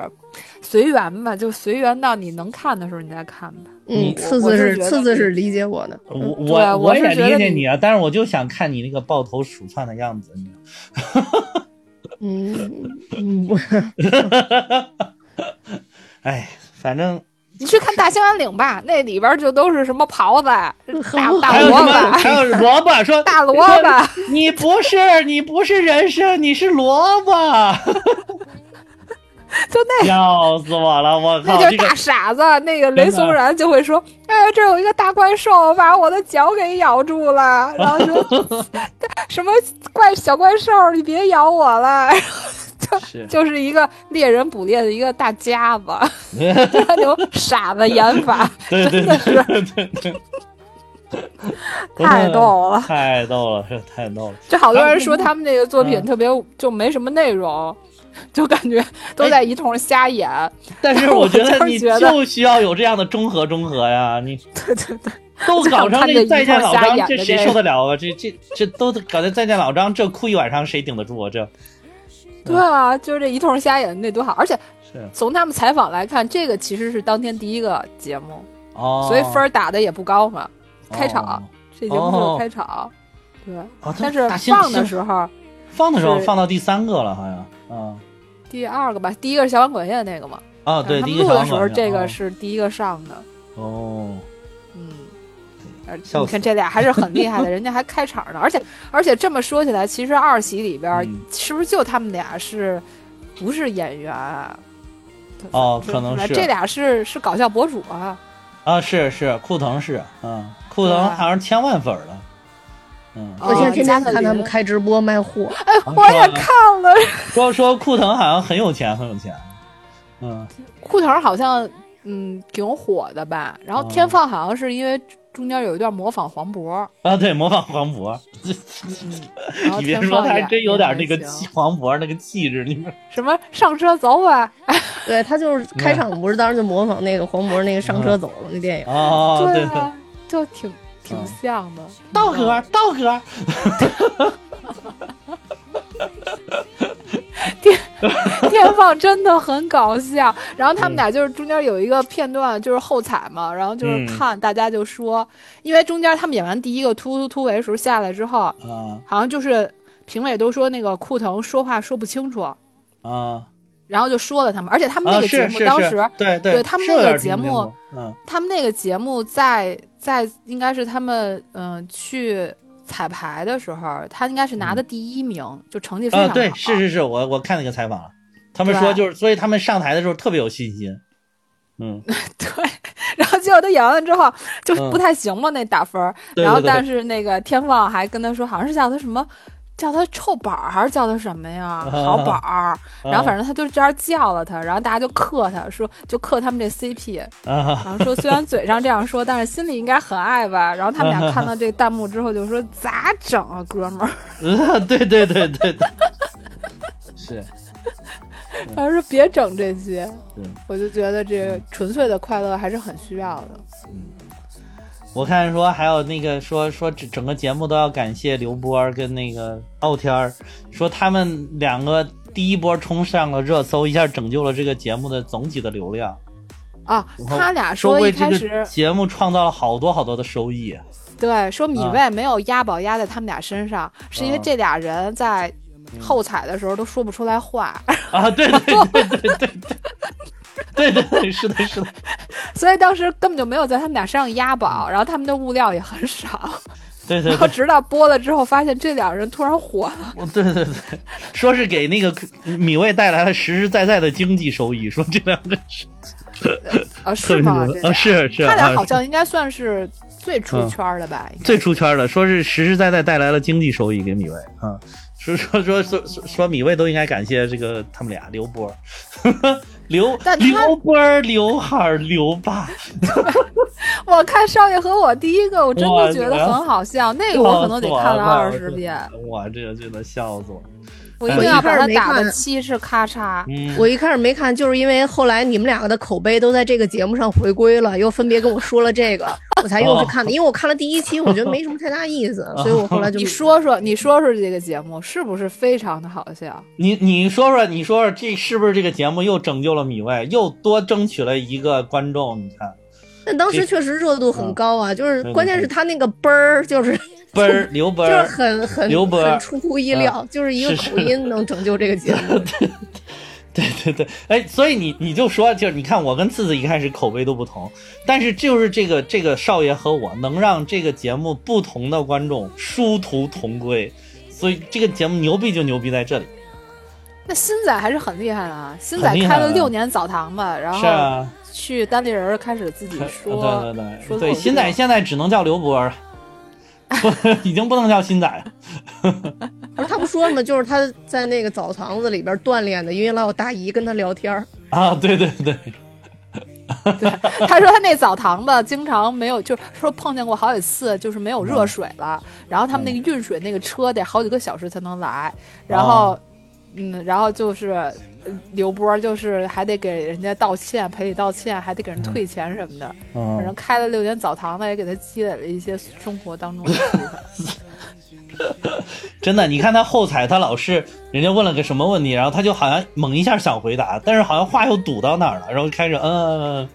随缘吧，就随缘到你能看的时候你再看吧。嗯，次次是次次是理解我的。我我我也理解你啊，但是我就想看你那个抱头鼠窜的样子。嗯 嗯。哎，反正你去看《大兴安岭》吧，那里边就都是什么狍子、大大萝卜，还有萝卜，说大萝卜，你不是你不是人参，你是萝卜，就那笑死我了，我靠，那就是大傻子。那个雷松然就会说：“哎，这有一个大怪兽把我的脚给咬住了。”然后说：“什么怪小怪兽，你别咬我了。”就就是一个猎人捕猎的一个大家子，那种傻子演法，真的是 太逗了，太逗了，这太逗了。就好多人说他们那个作品特别就没什么内容，就感觉都在一通瞎演。但是我觉得你就需要有这样的中和中和呀，你对对对，都搞成这再见老张，这谁受得了啊？这这这都搞成再见老张，这哭一晚上谁顶得住啊？这。对啊，就是这一通瞎演那多好，而且从他们采访来看，这个其实是当天第一个节目，哦，所以分打的也不高嘛。开场这节目是开场，对，但是放的时候，放的时候放到第三个了，好像，嗯，第二个吧，第一个是小碗管乐那个嘛，啊，对，录的时候这个是第一个上的，哦。你看这俩还是很厉害的，人家还开场呢，而且而且这么说起来，其实二喜里边是不是就他们俩是，不是演员？哦，可能是这俩是是搞笑博主啊。啊，是是，库腾是，嗯，库腾好像千万粉了。嗯，我现在天天看他们开直播卖货，哎，我也看了。说说库腾好像很有钱，很有钱。嗯，库腾好像嗯挺火的吧，然后天放好像是因为中间有一段模仿黄渤，啊，对，模仿黄渤。你别说他还真有点那个气黄渤那个气质，你们什么？上车走吧，对他就是开场不是当时就模仿那个黄渤那个上车走了那电影，哦，对对，啊，就挺挺嗯像的。道哥，道哥，天放真的很搞笑，然后他嗯。们俩就是中间有一个片段，就是后采嘛，然后就是嗯。看大家就说，因为中间他们演完第一个突突突围的时候下来之后，啊。好像就是评委都说那个库腾说话说不清楚，啊。然后就说了他们，而且他们那啊，个节目当时，对对他们那个节目嗯。他们那个节目在在应该是他们嗯、去彩排的时候，他应该是拿的第一名，就成绩非常啊，好。对，是是是，我我看那个采访了，他们说就是，所以他们上台的时候特别有信心。嗯，对，然后结果他演完了之后就嗯不太行嘛，那打分然后但是那个天放还跟他说，好像是叫他什么。叫他臭宝儿还是叫他什么呀？好宝儿，然后反正他就这样叫了他，然后大家就克他说，就克他们这 CP，啊，然后说虽然嘴上这样说，但是心里应该很爱吧。然后他们俩看到这个弹幕之后就说咋整啊，哥们儿？对对对对对，是，他说别整这些，我就觉得这纯粹的快乐还是很需要的。我看说还有那个说说整整个节目都要感谢刘波跟那个傲天儿，说他们两个第一波冲上了热搜，一下拯救了这个节目的总体的流量，啊他俩说说一为这个开始节目创造了好多好多的收益。对说米啊。未没有押宝押在他们俩身上，是因为啊。这俩人在后采的时候都说不出来话，啊，对对对对对对 对对对，是的，是的，所以当时根本就没有在他们俩身上押宝，然后他们的物料也很少，对 对对，然后直到播了之后，发现这两人突然火了。对对对，说是给那个米未带来了实实在在的经济收益，说这两个是啊，是吗？啊，是是，他俩啊好像应该算是最出嗯圈的吧？最出圈的，说是实实在在带来了经济收益给米未啊，说说说说说说米未都应该感谢这个他们俩刘波，刘但他刘波刘海刘爸，我看少爷和我第一个，我真的觉得很好笑，那个我可能得看了二十遍，我，这个真的笑死我了。我一定要把它打的我一开始没看七是咔嚓。嗯，我一开始没看，就是因为后来你们两个的口碑都在这个节目上回归了，又分别跟我说了这个，我才又去看的。因为我看了第一期，我觉得没什么太大意思，所以我后来就你说说，你说说这个节目是不是非常的好笑？你你说说，你说说，这是不是这个节目又拯救了米未，又多争取了一个观众？你看，但当时确实热度很高啊，就是关键是他那个啵儿，就是奔儿刘奔就是，很很刘波很出乎意料，就是一个口音能拯救这个节目。对对对，哎，所以你你就说，就是你看我跟次次一开始口碑都不同，但是就是这个这个少爷和我能让这个节目不同的观众殊途同归，所以这个节目牛逼就牛逼在这里。那新仔还是很厉害的啊！新仔开了啊六年澡堂吧，然后是啊，去单立人开始自己说，对对说对对，口新仔现在只能叫刘波了，不已经不能叫新仔了。而他不说了吗？就是他在那个澡堂子里边锻炼的，因为老有大姨跟他聊天儿。啊，对对对，对他说他那澡堂子经常没有，就是说碰见过好几次，就是没有热水了，然后他们那个运水那个车得好几个小时才能来，然后，嗯，然后就是呃刘波就是还得给人家道歉，赔礼道歉，还得给人退钱什么的。反正嗯，开了六年澡堂子，也给他积累了一些生活当中的。真的，你看他后采，他老是人家问了个什么问题，然后他就好像猛一下想回答，但是好像话又堵到那儿了，然后开始嗯嗯嗯，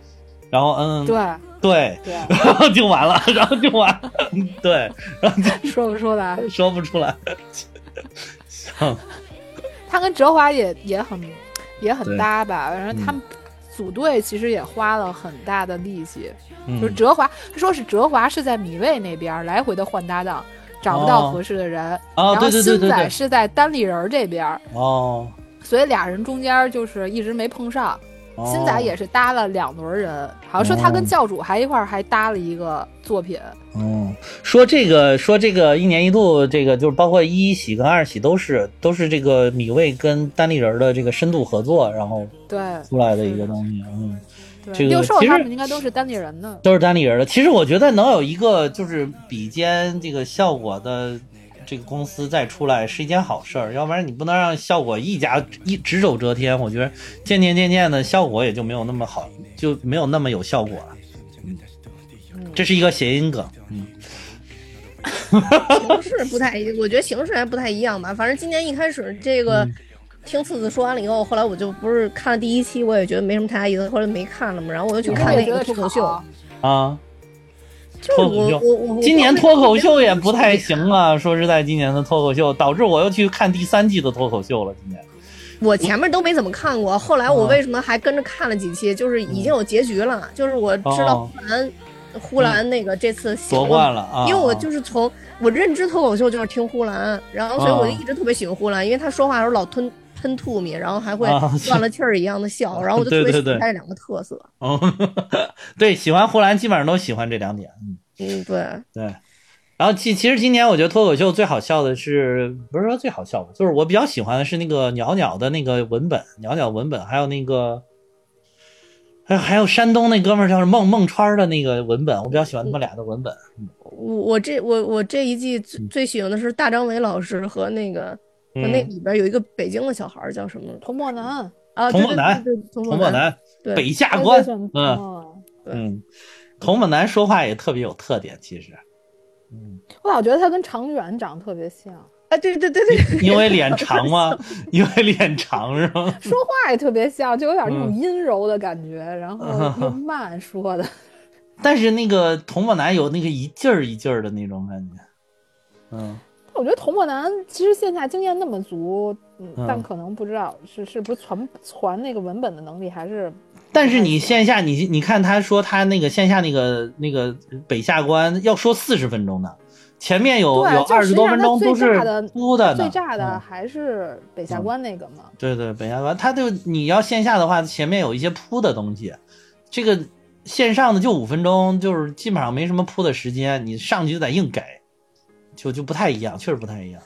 然后嗯对对，对，然后就完了，然后就完了，对，然后就说不出来。说不出来。行，他跟哲华也也很也很搭吧，然后他们组队其实也花了很大的力气。就是嗯哲华，说是哲华是在米未那边来回的换搭档，找不到哦合适的人。哦，然后对对对新仔是在单立人这边，哦，所以俩人中间就是一直没碰上。新仔也是搭了两轮人，好像说他跟哦。教主还一块儿还搭了一个作品。哦，说这个说这个一年一度，这个就是包括一喜跟二喜都是都是这个米未跟单立人的这个深度合作，然后对。出来的一个东西，嗯，对，这个其实应该都是单立人的。都是单立人的。其实我觉得能有一个就是比肩这个效果的这个公司再出来是一件好事儿，要不然你不能让效果一家一只手遮天。我觉得渐渐渐渐的效果也就没有那么好，就没有那么有效果了。嗯，这是一个谐音梗，嗯。形式不太，我觉得形式还不太一样吧。反正今年一开始这个、嗯听次子说完了以后，后来我就不是看了第一期，我也觉得没什么太大意思，后来没看了嘛。然后我又去看那我也觉得个脱口秀，啊，就是脱口秀我我今年脱口秀也不太行啊。说实在，今年的脱口秀导致我又去看第三季的脱口秀了。今年我前面都没怎么看过，后来我为什么还跟着看了几期？就是已经有结局了，就是我知道哦呼兰呼兰那个这次行夺冠了啊！因为我就是从我认知脱口秀就是听呼兰，然后所以我就一直特别喜欢呼兰，因为他说话的时候老吞喷吐米，然后还会啊断了气儿一样的笑，然后我就特别喜欢他这两个特色。哦，对，喜欢呼兰基本上都喜欢这两点。嗯，嗯，对，对。然后其其实今年我觉得脱口秀最好笑的是，不是说最好笑吧，就是我比较喜欢的是那个袅袅的那个文本，袅袅文本，还有那个，还有还有山东那哥们儿叫孟孟川儿的那个文本，我比较喜欢他们俩的文本。我我这我我这一季最最喜欢的是大张伟老师和那个和那嗯，里边有一个北京的小孩儿叫什么童漠南，啊？对童漠男，对对对童童漠男对北下关，嗯嗯嗯，童漠男说话也特别有特点，其实，嗯，我老觉得他跟常远长得特别像，啊，对对对对，因为脸长吗？因为脸长是吗？说话也特别像，就有点那种嗯阴柔的感觉，然后又 慢说的。但是那个童漠男有那个一劲儿一劲儿的那种感觉，嗯，我觉得童漠男其实线下经验那么足，嗯嗯，但可能不知道是是不是传传那个文本的能力，还是但是你线下你你看他说他那个线下那个那个北下关要说四十分钟呢，前面有，有二十多分钟都是铺的呢，最炸的嗯。还是北下关那个嘛。对对，北下关，他就你要线下的话，前面有一些铺的东西，这个线上的就五分钟，就是基本上没什么铺的时间，你上去就得硬给，就就不太一样，确实不太一样。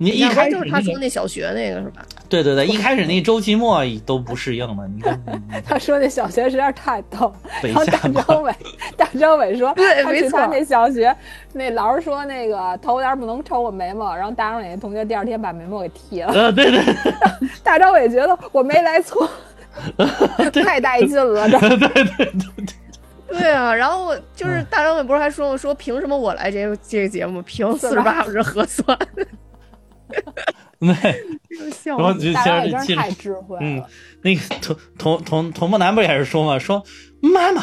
你一开始就是他说那小学那个是吧？对对对，一开始那周期末都不适应了，你看 他说那小学实在是太逗，北然后大张伟，大张伟说，对没错他去他那小学，那老师说那个头点不能抽我眉毛，然后大张伟那同学第二天把眉毛给剃了。呃，对对 大张伟觉得我没来错，太带劲了，这对对对对对啊，然后就是大张伟不是还说我说凭什么我来这个这个节目？凭四十八小时核酸，对，笑然后死就大张伟真是其实其实太智慧嗯了。，那个童童童童漠男不也是说嘛，说妈妈，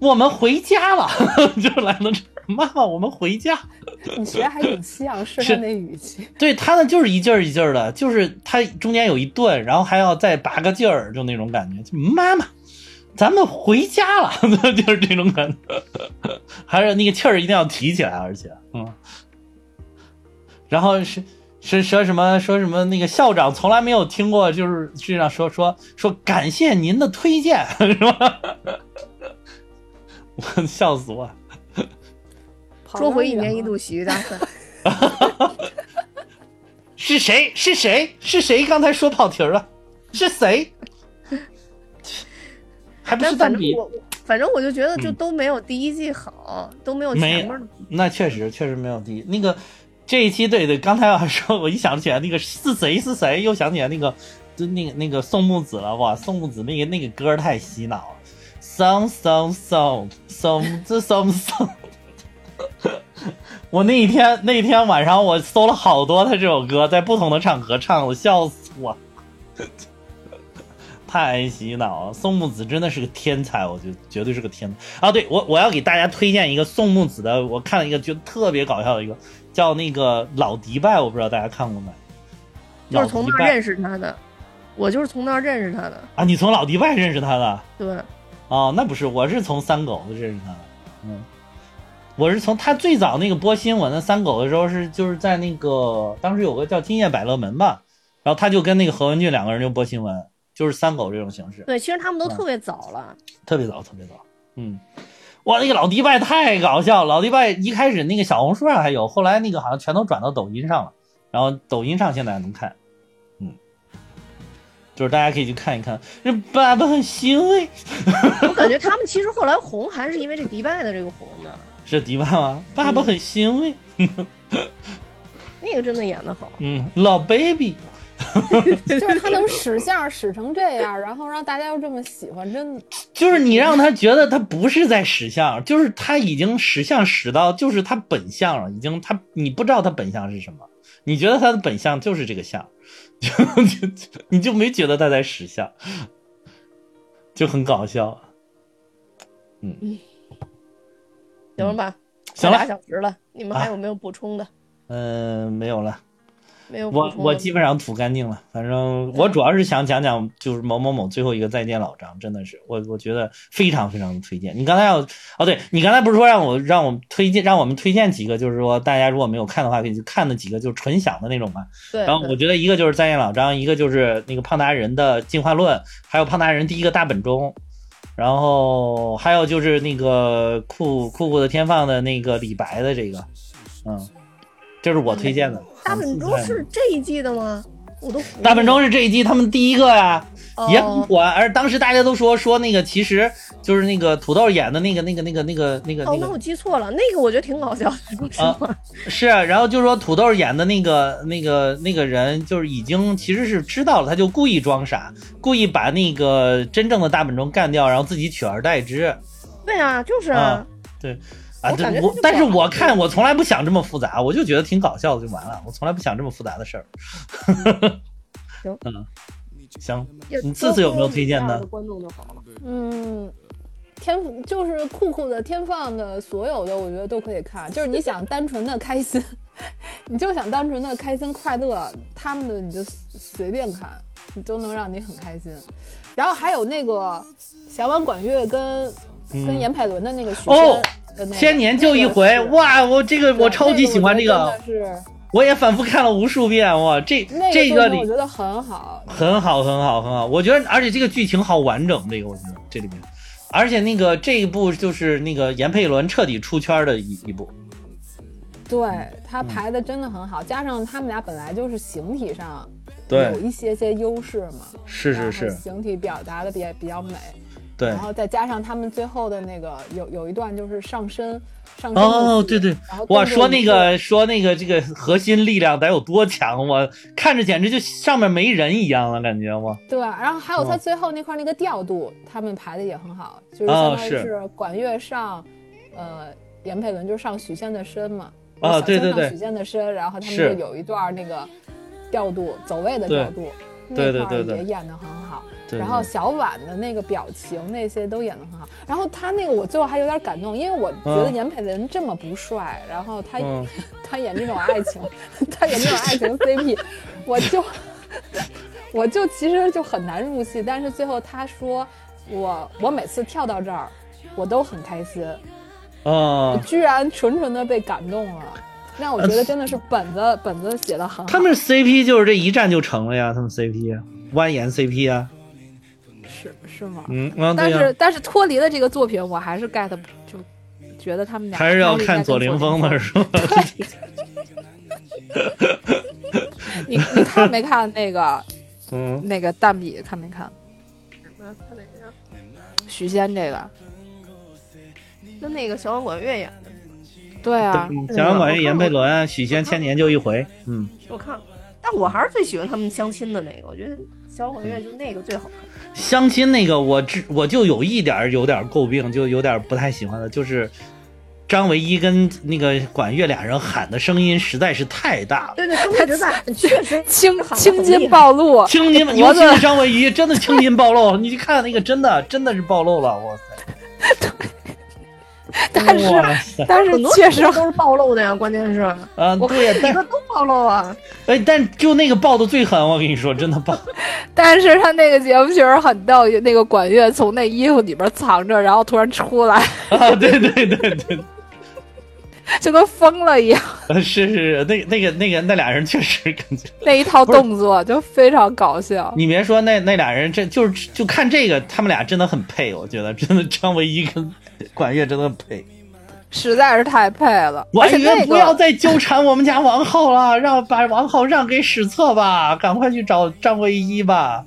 我们回家了，就来了这儿，妈妈，我们回家。你学还挺像，是是他那语气。对他呢，就是一劲儿一劲儿的，就是他中间有一顿，然后还要再拔个劲儿，就那种感觉。就妈妈，咱们回家了，就是这种感觉，还是那个气儿一定要提起来，而且，嗯，然后是是说什么说什么那个校长从来没有听过，就是世界上说说说感谢您的推荐，是吧？我笑死我！捉回一年一度喜剧大赛，是谁？是谁？是谁？刚才说跑题儿了？是谁？还不但是单比？反正我反正我就觉得就嗯都没有第一季好，都没有没前面的。那确实确实没有第一。那个这一期，对对，刚才要说，我一想起来那个是谁是谁，又想起来那个就那个那个宋木子了。哇，宋木子那个那个歌太洗脑了。宋宋宋宋木子宋宋。我那一天那一天晚上我搜了好多他这首歌，在不同的场合唱，我笑死我。太洗脑了，宋木子真的是个天才，我觉得绝对是个天才啊！对我我要给大家推荐一个宋木子的，我看了一个觉得特别搞笑的一个，叫那个老迪拜，我不知道大家看过没？就是从那儿认识他的，我就是从那儿认识他的。啊，你从老迪拜认识他的？对，哦，那不是，我是从三狗子认识他的。嗯，我是从他最早那个播新闻的三狗的时候是就是在那个当时有个叫今夜百乐门吧，然后他就跟那个何文俊两个人就播新闻，就是三狗这种形式，对，其实他们都嗯特别早了。特别早，特别早。嗯，哇，那个老迪拜太搞笑，老迪拜一开始那个小红书上还有，后来那个好像全都转到抖音上了，然后抖音上现在还能看，嗯，就是大家可以去看一看。这爸爸很欣慰，我感觉他们其实后来红还是因为这迪拜的这个红的，是迪拜吗？爸爸很欣慰，那个真的演的好。嗯，老 baby，就是他能 使相使成这样，然后让大家又这么喜欢，真的就是你让他觉得他不是在使相，就是他已经使相使到就是他本相了，已经他你不知道他本相是什么，你觉得他的本相就是这个相，就就就你就没觉得他在使相，就很搞笑。嗯行了吧？行了快俩小时了，你们还有没有补充的？嗯、没有了，没有我我基本上吐干净了。反正我主要是想讲讲，就是某某某最后一个再见老张，真的是我我觉得非常非常的推荐。你刚才要哦，对你刚才不是说让我让我们推荐让我们推荐几个，就是说大家如果没有看的话，可以去看的几个就是纯享的那种嘛。对，然后我觉得一个就是再见老张，一个就是那个胖达人的进化论，还有胖达人第一个大本钟。然后还有就是那个酷酷酷的天放的那个李白的这个，嗯，这是我推荐的。大本钟是这一季的吗？我都大本钟是这一季他们第一个呀，也很哦火。而当时大家都说说那个其实就是那个土豆演的那个那个那个那个那个哦，那我记错了，那个我觉得挺搞笑的，说实话。是啊，然后就说土豆演的那个那个那个人就是已经其实是知道了，他就故意装傻，故意把那个真正的大本钟干掉，然后自己取而代之。对啊，就是啊对啊，对我但是我看我从来不想这么复杂，我就觉得挺搞笑的就完了，我从来不想这么复杂的事儿。行嗯，行，你次次有没有推荐的观众就好了。嗯，天就是酷酷的天放的所有的，我觉得都可以看。就是你想单纯的开心，你就想单纯的开心快乐，他们的你就随便看，你都能让你很开心。然后还有那个小婉管乐跟、跟严派伦的那个许嗯哦仙的那个，千年就一回哇！我这个我超级喜欢这那个，我也反复看了无数遍哇！这那这个我觉得很好。很好很好很好，我觉得而且这个剧情好完整，这个我觉得这里面，而且那个这一部就是那个闫佩伦彻底出圈的一一部，对他嗯排的真的很好，加上他们俩本来就是形体上对有一些些优势嘛，是是是，形体表达的比较比较美，对。然后再加上他们最后的那个有有一段就是上身上身哦，对对，然后哇，说那个说那个这个核心力量得有多强，我看着简直就上面没人一样了，感觉我。对，然后还有他哦最后那块那个调度，他们排的也很好，就是哦相当于是。是管乐上，呃，严佩伦就上许仙的身嘛，啊小对对对。许仙的身，然后他们就有一段那个调度走位的调度，对对那块儿对对。也演的很好。对然后小婉的那个表情那些都演得很好，然后他那个我最后还有点感动，因为我觉得嗯。严佩伦这么不帅，然后他、嗯。他演这种爱情，他演这种爱情 CP，我就我就其实就很难入戏，但是最后他说我我每次跳到这儿，我都很开心，我啊，居然纯纯的被感动了，让我觉得真的是本子本子写的很好。他们 CP 就是这一站就成了呀，他们 CP 蜿蜒 CP 啊，是是吗？嗯啊，但是但是脱离了这个作品，我还是 get 就觉得他们俩还是要看左凌风的是吧？你你看没看那个 嗯，那个蛋比看没看？啊看哪个？许仙这个，跟那个小管管乐演的，对啊，小杨管乐、严佩伦、许仙千年就一回，嗯，我看了，但我还是最喜欢他们相亲的那个，我觉得小管乐就那个最好看。相亲那个我只我就有一点儿有点儿诟病，就有点儿不太喜欢的，就是张唯一跟那个管乐俩人喊的声音实在是太大了。对对，他们一直在，确实 青青筋暴露，青筋，尤其是张唯一，真的青筋暴露。你去看那个，真的真的是暴露了，哇塞！但是但是确实都是暴露的呀，关键是啊，我对呀，但看几个都暴露啊。哎，但就那个爆的最狠，我跟你说，真的爆。但是他那个节目确实很逗，那个管乐从那衣服里边藏着，然后突然出来，啊，对对对对，就跟疯了一样。呃是是是，那那个那个那俩人确实感觉，那一套动作就非常搞笑。你别说那那俩人，这就是就看这个，他们俩真的很配，我觉得真的张唯一跟 管乐真的配。实在是太配了，而且婉约那个不要再纠缠我们家王后了，让把王后让给史册吧，赶快去找张唯一吧。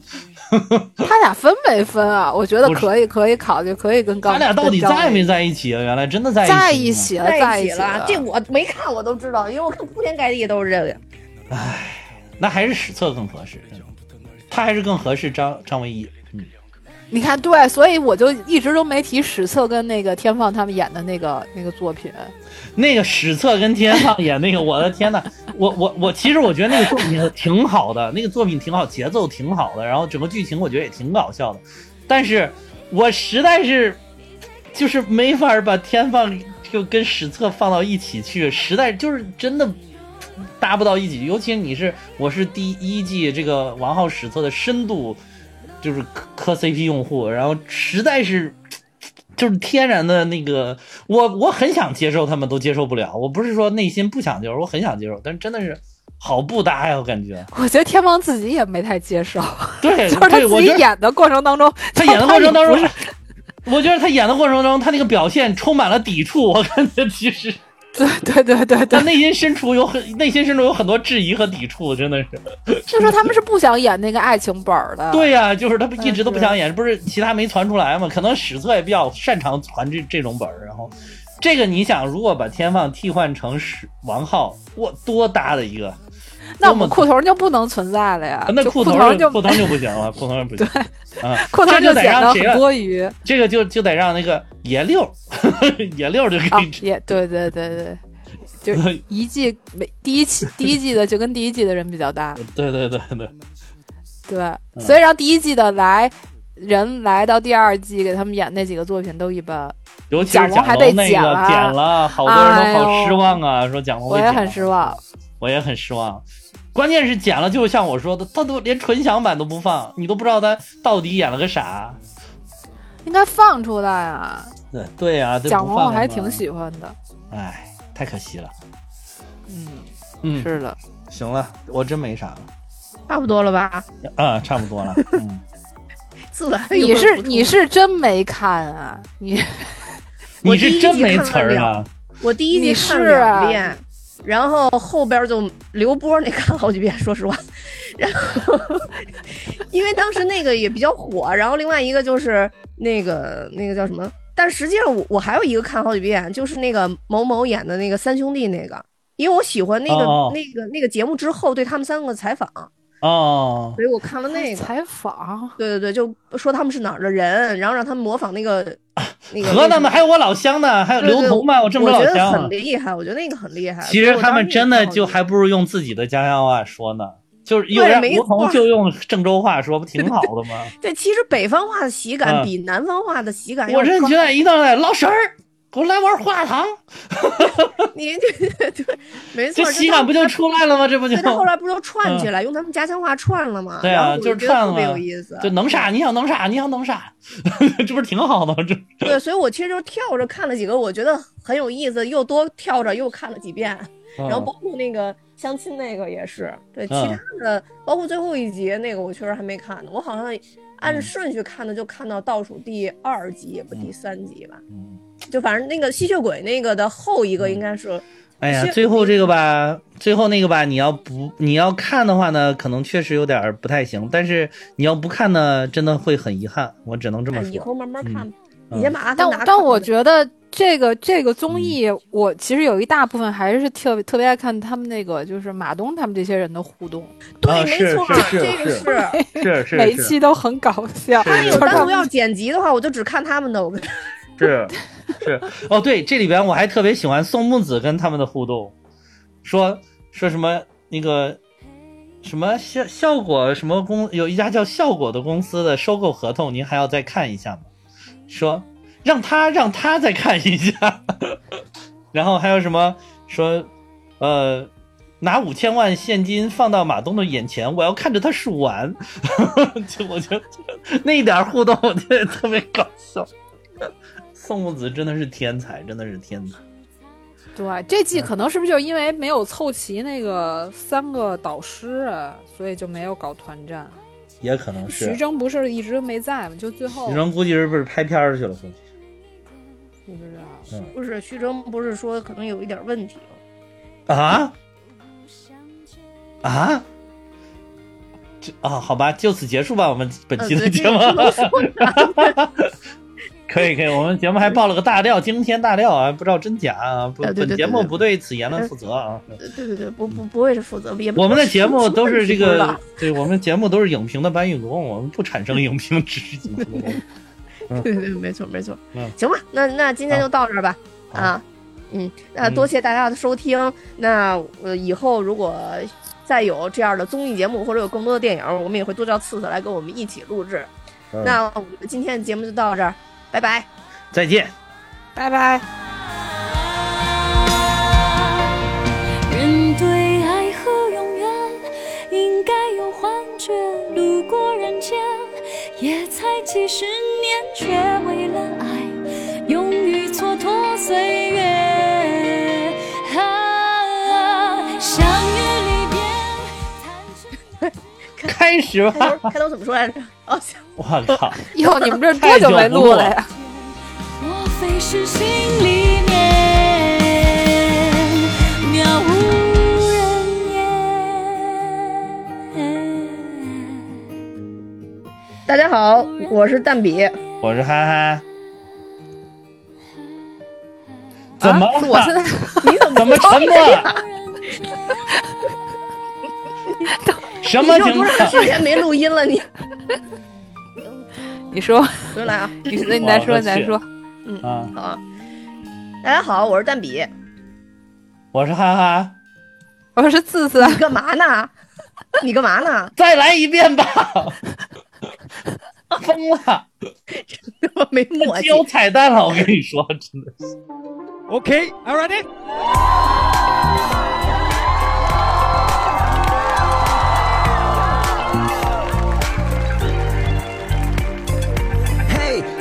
他俩分没分啊？我觉得可以，可以考虑，可以跟高。他俩到底在没在一起啊？原来真的在在一起呢。一起了，在一起了，这我没看我都知道，因为我看铺天盖地都是这个。唉那还是史册更合适，他还是更合适张张唯一。你看，对，所以我就一直都没提史册跟那个天放他们演的那个那个作品。那个史册跟天放演那个，我的天呐，我 我我，其实我觉得那个作品挺好的，那个作品挺好，节奏挺好的，然后整个剧情我觉得也挺搞笑的，但是我实在是就是没法把天放就跟史册放到一起去，实在就是真的搭不到一起，尤其你是我是第一季这个王浩史册的深度就是磕磕 CP 用户，然后实在是。就是天然的那个，我我很想接受，他们都接受不了。我不是说内心不想接受，我很想接受，但是真的是好不搭呀，我感觉。我觉得天王自己也没太接受，对，就是他自己演的过程当中，他演的过程当中我觉得他演的过程中，他那个表现充满了抵触。我感觉其实对对对对对，他内心深处有很内心深处有很多质疑和抵触，真的是。就说他们是不想演那个爱情本儿的。对呀、就是他们一直都不嗯想演，不是其他没传出来嘛？可能史册也比较擅长传这这种本儿，然后这个你想，如果把天放替换成史王浩，我，多搭的一个！那我们裤头就不能存在了呀，那裤头就裤头就不行了，裤头不行。啊，裤头就得显得？多余。这个就就得让那个野六，野六就可啊以，也对对对对，就 一季每第一期第一季的就跟第一季的人比较大，对对对对，对，嗯所以让第一季的来人来到第二季给他们演那几个作品都一般，尤其是蒋龙还被龙那个剪了剪了，好多人都好失望啊，说蒋龙我也很失望。我也很失望。关键是剪了，就像我说的，他都连纯享版都不放，你都不知道他到底演了个啥。应该放出来啊！对对呀、这蒋龙我还挺喜欢的，哎，太可惜了。嗯，嗯，是的，行了，我真没啥了。差不多了吧？啊，差不多了。嗯，自来你是你是真没看啊？你你是真没词儿啊？我第一集看是啊两遍，然后后边就刘波那看好几遍，说实话。然后因为当时那个也比较火，然后另外一个就是那个那个叫什么？但实际上我我还有一个看好几遍，就是那个某某演的那个三兄弟那个，因为我喜欢那个、哦那个那个节目之后对他们三个采访，哦，所以我看了那个。采访对对对，就说他们是哪儿的人，然后让他们模仿那个那个河南的还有我老乡呢，还有刘同嘛，我郑州我觉得老乡啊很。厉害，我觉得那个很厉害。其实他们真的就还。不如用自己的家乡话说呢，就是有点没吴桐就用郑州话说，不挺好的吗？对，其实北方话的喜感嗯比南方话的喜感要我是觉得一到来老婶儿，给我来碗胡辣汤，你对对对，没错，这喜感不就出来了吗？这不就对他后来不都串起来，用他们家乡话串了吗？对啊就是串了特别有意思。就能啥？你想能啥？你想能啥？这不是挺好的吗？这对，所以我其实就跳着看了几个，我觉得很有意思，又多跳着又看了几遍。然后包括那个相亲那个也是，对，其嗯他的包括最后一集那个我确实还没看呢，我好像按顺序看的就看到倒数第二集，也不第三集吧，嗯就反正那个吸血鬼那个的后一个应该是。哎呀，最后这个吧，最后那个吧，你要不你要看的话呢，可能确实有点儿不太行，但是你要不看呢，真的会很遗憾，我只能这么哎以。后慢慢看你先把阿但但我觉得这个这个嗯综艺，我其实有一大部分还是特特别爱看他们那个，就是马东他们这些人的互动，对，啊没错，这个是是。是是 每一期都很搞笑。是他有单独要剪辑的话，我就只看他们的。我跟是是哦，对，这里边我还特别喜欢宋木子跟他们的互动，说说什么那个什么效效果什么公有一家叫效果的公司的收购合同，您还要再看一下吗？说让他让他再看一下，然后还有什么说呃。拿五千万现金放到马东的眼前，我要看着他数完。就我觉得那一点互动，我觉得特别搞笑。宋木子真的是天才，真的是天才。对，这季可能是不是就因为没有凑齐那个三个导师啊，所以就没有搞团战。也可能是徐峥不是一直没在吗？就最后徐峥估计是不是拍片儿去了？估计不知道。嗯不是徐峥，不是说可能有一点问题吗？啊啊。这啊，好吧，就此结束吧，我们本期的节目。可以可以，我们节目还爆了个大料，惊天大料啊，不知道真假啊。不，呃对对本节目对对不对此言论负责啊。对对对，不不不会是负责，我们的节目都是这个对我们节目都是影评的搬运工，我们不产生影评，只是影评工。对对，没错没错。嗯行吧，那那今天就到这儿吧。啊，嗯，那多谢大家的收听。那呃，以后如果再有这样的综艺节目或者有更多的电影，我们也会多叫次次来跟我们一起录制。嗯那我们今天的节目就到这儿，拜拜。再见。拜拜。人对爱和永远应该有幻觉，路过人间也才几十年，却为了爱勇于蹉跎岁月。啊，相遇离别，开始开吧。头开头怎么说来着？哦，行。我靠，哟，你们这多久没录了呀？莫非是心里面渺无人烟？大家好，我是蛋比。我是憨憨。怎么了？啊我现在你怎么怎么沉默了？什么情你有多长时？间没录音了？你你说，回来啊！你你再说，你再说。嗯，好啊，大家好，我是蛋比。我是憨憨。我是次次，你干嘛呢？你干嘛呢？再来一遍吧。疯了，我没默契。有彩蛋了，我跟你说，真的是。Okay, all ready?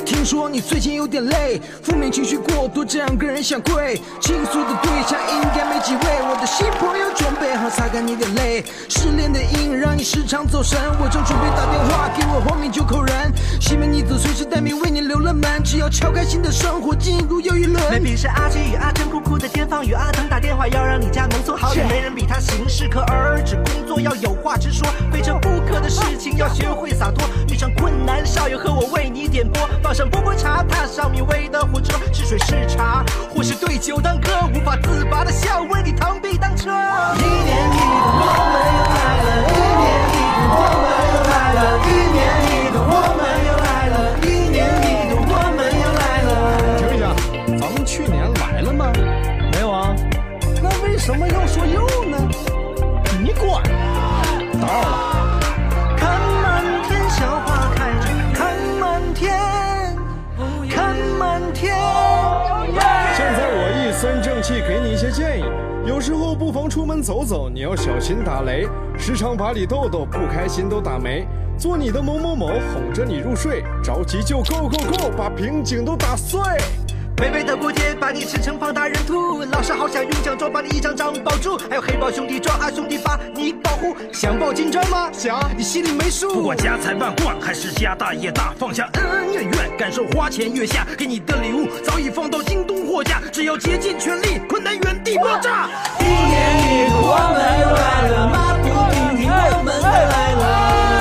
to 说你最近有点累，负面情绪过多，这样个人想跪。倾诉的对象应该没几位，我的新朋友准备好擦干你的泪。失恋的阴影让你时常走神，我正准备打电话给我荒名九口人。西门女子随时待命，为你留了门，只要敲开新的生活，进入又一轮。没比是阿基与阿珍酷酷的天放与阿腾打电话要让你家农村好点，没人比他行事可而止，工作要有话直说，非成不可的事情要学会洒脱。遇上困难，少爷和我为你点播，放上波波茶，踏上米味的火车，是水是茶，或是对酒当歌，无法自拔的笑，为你螳臂当车。一年一度我们又来了，一年一度我们又来了，一年一度我们又来了，一年一度我们又来了。停一下，咱们去年来了吗？没有啊。那为什么要说又呢？你管！打扰了。有时候不妨出门走走，你要小心打雷，时常把你逗逗，不开心都打没。做你的某某某，哄着你入睡，着急就 go go go，把瓶颈都打碎。美味的锅贴把你吃成胖大人兔，老师好想用奖状把你一张张抱住，还有黑豹兄弟抓阿兄弟把你保护。想抱金砖吗？想，你心里没数。不管家财万贯还是家大业大，放下恩恩怨怨，感受花前月下，给你的礼物早已放到京东货架，只要竭尽全力，困难原地爆炸。一年一度我们又来了，马不停蹄我们又来了。